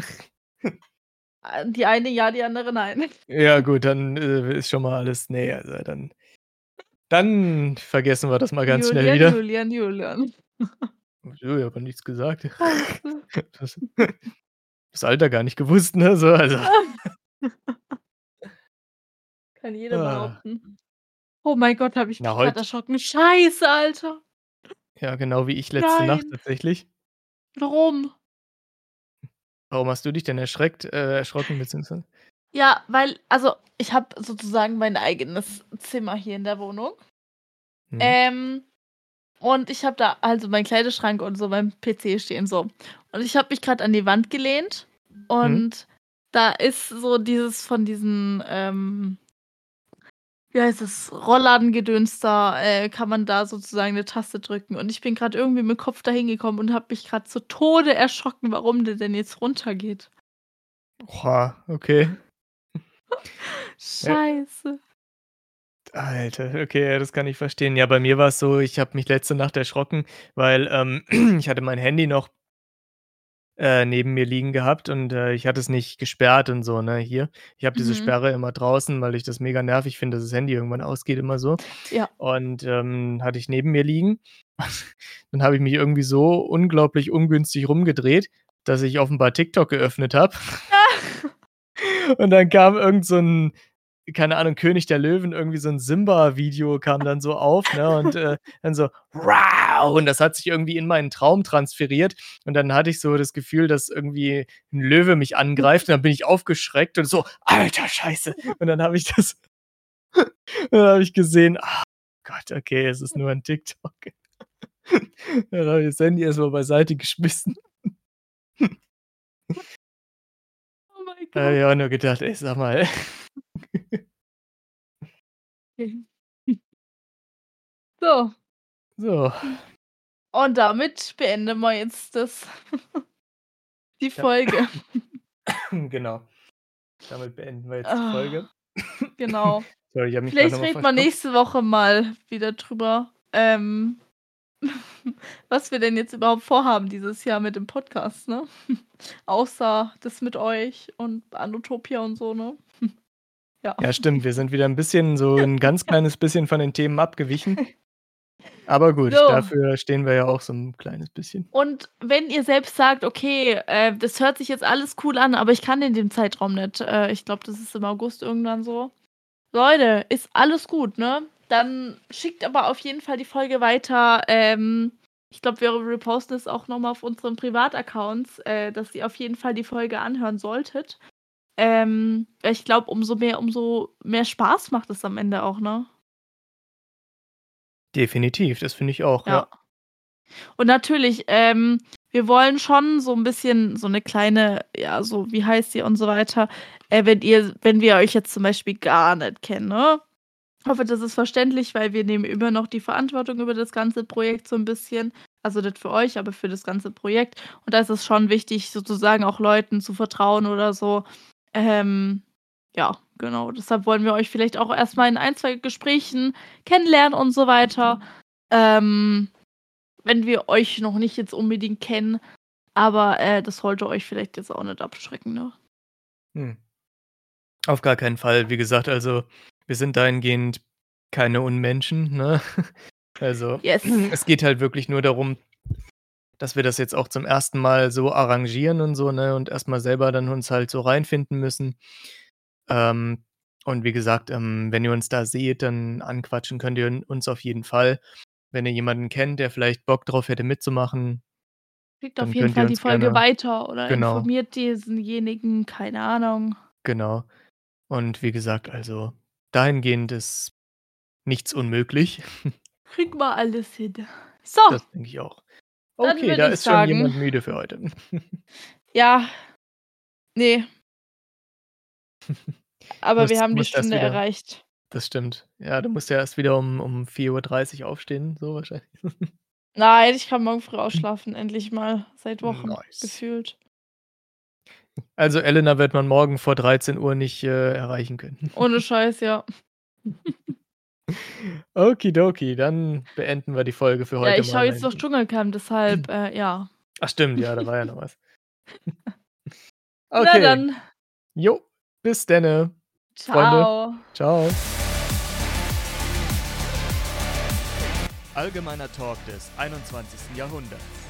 Äh, die eine ja, die andere nein. Ja gut, dann, äh, ist schon mal alles ne, also dann dann vergessen wir das mal ganz schnell Julian, wieder. Julian, Julian. Wieso? Ich habe nichts gesagt. Das das Alter gar nicht gewusst, ne, so, also. Kann jeder Ah. behaupten. Oh mein Gott, habe ich mich Na, heut erschrocken. Scheiße, Alter. Ja, genau wie ich letzte Nacht Nein. tatsächlich. Warum? Warum hast du dich denn erschreckt äh, erschrocken beziehungsweise? Ja, weil also, ich habe sozusagen mein eigenes Zimmer hier in der Wohnung. Mhm. Ähm, und ich habe da also meinen Kleiderschrank und so mein PC stehen so. Und ich habe mich grad an die Wand gelehnt Mhm. und da ist so dieses von diesen, ähm wie heißt das, Rolladengedöns da, äh, kann man da sozusagen 'ne Taste drücken. Und ich bin grad irgendwie mit'm Kopf da hingekommen und habe mich grad zu Tode erschrocken, warum der denn jetzt runtergeht. Oha, okay. Scheiße. Alter, okay, das kann ich verstehen. Ja, bei mir war's so, ich habe mich letzte Nacht erschrocken, weil, ähm, ich hatte mein Handy noch äh, neben mir liegen gehabt und, äh, ich hatte es nicht gesperrt und so, ne, hier. Ich habe diese Mhm. Sperre immer draußen, weil ich das mega nervig finde, dass das Handy irgendwann ausgeht immer so. Ja. Und, ähm, hatte ich neben mir liegen. Dann habe ich mich irgendwie so unglaublich ungünstig rumgedreht, dass ich offenbar TikTok geöffnet habe. Und dann kam irgend so 'n, keine Ahnung, König der Löwen, irgendwie so 'n Simba-Video kam dann so auf, ne, und, äh, dann so: „Wow!“ Und das hat sich irgendwie in meinen Traum transferiert. Und dann hatte ich so das Gefühl, dass irgendwie 'n Löwe mich angreift und dann bin ich aufgeschreckt und so: „Alter Scheiße!“ Und dann habe ich das dann habe ich gesehen: „Ah Gott, okay, es ist nur ein TikTok.“ Dann habe ich das Handy erst mal beiseite geschmissen. Oh mein Da habe Gott. ich auch nur gedacht: „Ey, sag mal“ So. So. Und damit beenden wir jetzt das die. Folge. Genau. Damit beenden wir jetzt die Ah, Folge. genau. Sorry, Vielleicht reden wir nächste Woche mal wieder drüber, ähm, was wir denn jetzt überhaupt vorhaben dieses Jahr mit dem Podcast, ne? Außer das mit euch und Anutopia und so, ne? Ja. Ja, stimmt, wir sind wieder 'n bisschen so 'n ganz kleines bisschen von den Themen abgewichen. Aber gut, So. dafür stehen wir ja auch so 'n kleines bisschen. Und wenn ihr selbst sagt: „Okay, äh, das hört sich jetzt alles cool an, aber ich kann in dem Zeitraum nicht.“ Äh, ich glaube, das ist im August irgendwann so. Leute, ist alles gut, ne? Dann schickt aber auf jeden Fall die Folge weiter. Ähm, ich glaube, wir reposten es auch noch mal auf unseren Privataccounts, äh, dass ihr auf jeden Fall die Folge anhören solltet. Ähm, ich glaube, umso mehr umso mehr Spaß macht es am Ende auch, ne? Definitiv, das finde ich auch, Ja. ja. Und natürlich, ähm, wir wollen schon so 'n bisschen so 'ne kleine ja, so wie heißt ihr und so weiter äh, wenn ihr wenn wir euch jetzt zum Beispiel gar nicht kennen, ne? Hoffe, das ist verständlich, weil wir nehmen immer noch die Verantwortung über das ganze Projekt so 'n bisschen. Also, nicht für euch, aber für das ganze Projekt. Und da ist es schon wichtig, sozusagen auch Leuten zu vertrauen oder so. Ähm, ja, genau. Deshalb wollen wir euch vielleicht auch erst mal in 1, 2 Gesprächen kennenlernen und so weiter. Ähm, wenn wir euch noch nicht jetzt unbedingt kennen, aber, äh, das sollte euch vielleicht jetzt auch nicht abschrecken, ne? Hm. Auf gar keinen Fall. Wie gesagt, also, wir sind dahingehend keine Unmenschen, ne? Also, Yes. es geht halt wirklich nur darum, dass wir das jetzt auch zum 1. Mal so arrangieren und so, ne, und erst mal selber dann uns halt so reinfinden müssen. Ähm, und wie gesagt, ähm, wenn ihr uns da seht, dann anquatschen könnt ihr uns auf jeden Fall. Wenn ihr jemanden kennt, der vielleicht Bock drauf hätte mitzumachen Schickt auf jeden Fall die Folge gerne weiter oder genau. informiert diesenjenigen, keine Ahnung. Genau. Und wie gesagt, also, dahingehend ist nichts unmöglich. Kriegen wir alles hin. So. Das denke ich auch. Okay, da ich ist schon sagen jemand müde für heute. Ja. Ne. Aber wir haben die Stunde wieder erreicht. das stimmt. Ja, du musst ja erst wieder um um 4:30 aufstehen, so wahrscheinlich. Nein, ich kann morgen früh ausschlafen, endlich mal, seit Wochen Nice. gefühlt. Also, Elena wird man morgen vor 13:00 nicht, äh, erreichen können. Ohne Scheiß, ja. Okidoki, dann beenden wir die Folge für Ja, heute ich schaue jetzt noch Dschungelcamp, deshalb, äh, ja. Ach stimmt, ja, da war ja noch was. Na Okay. dann. Jo, bis denne, Freunde. Tschau. Tschau. Allgemeiner Talk des 21. Jahrhunderts.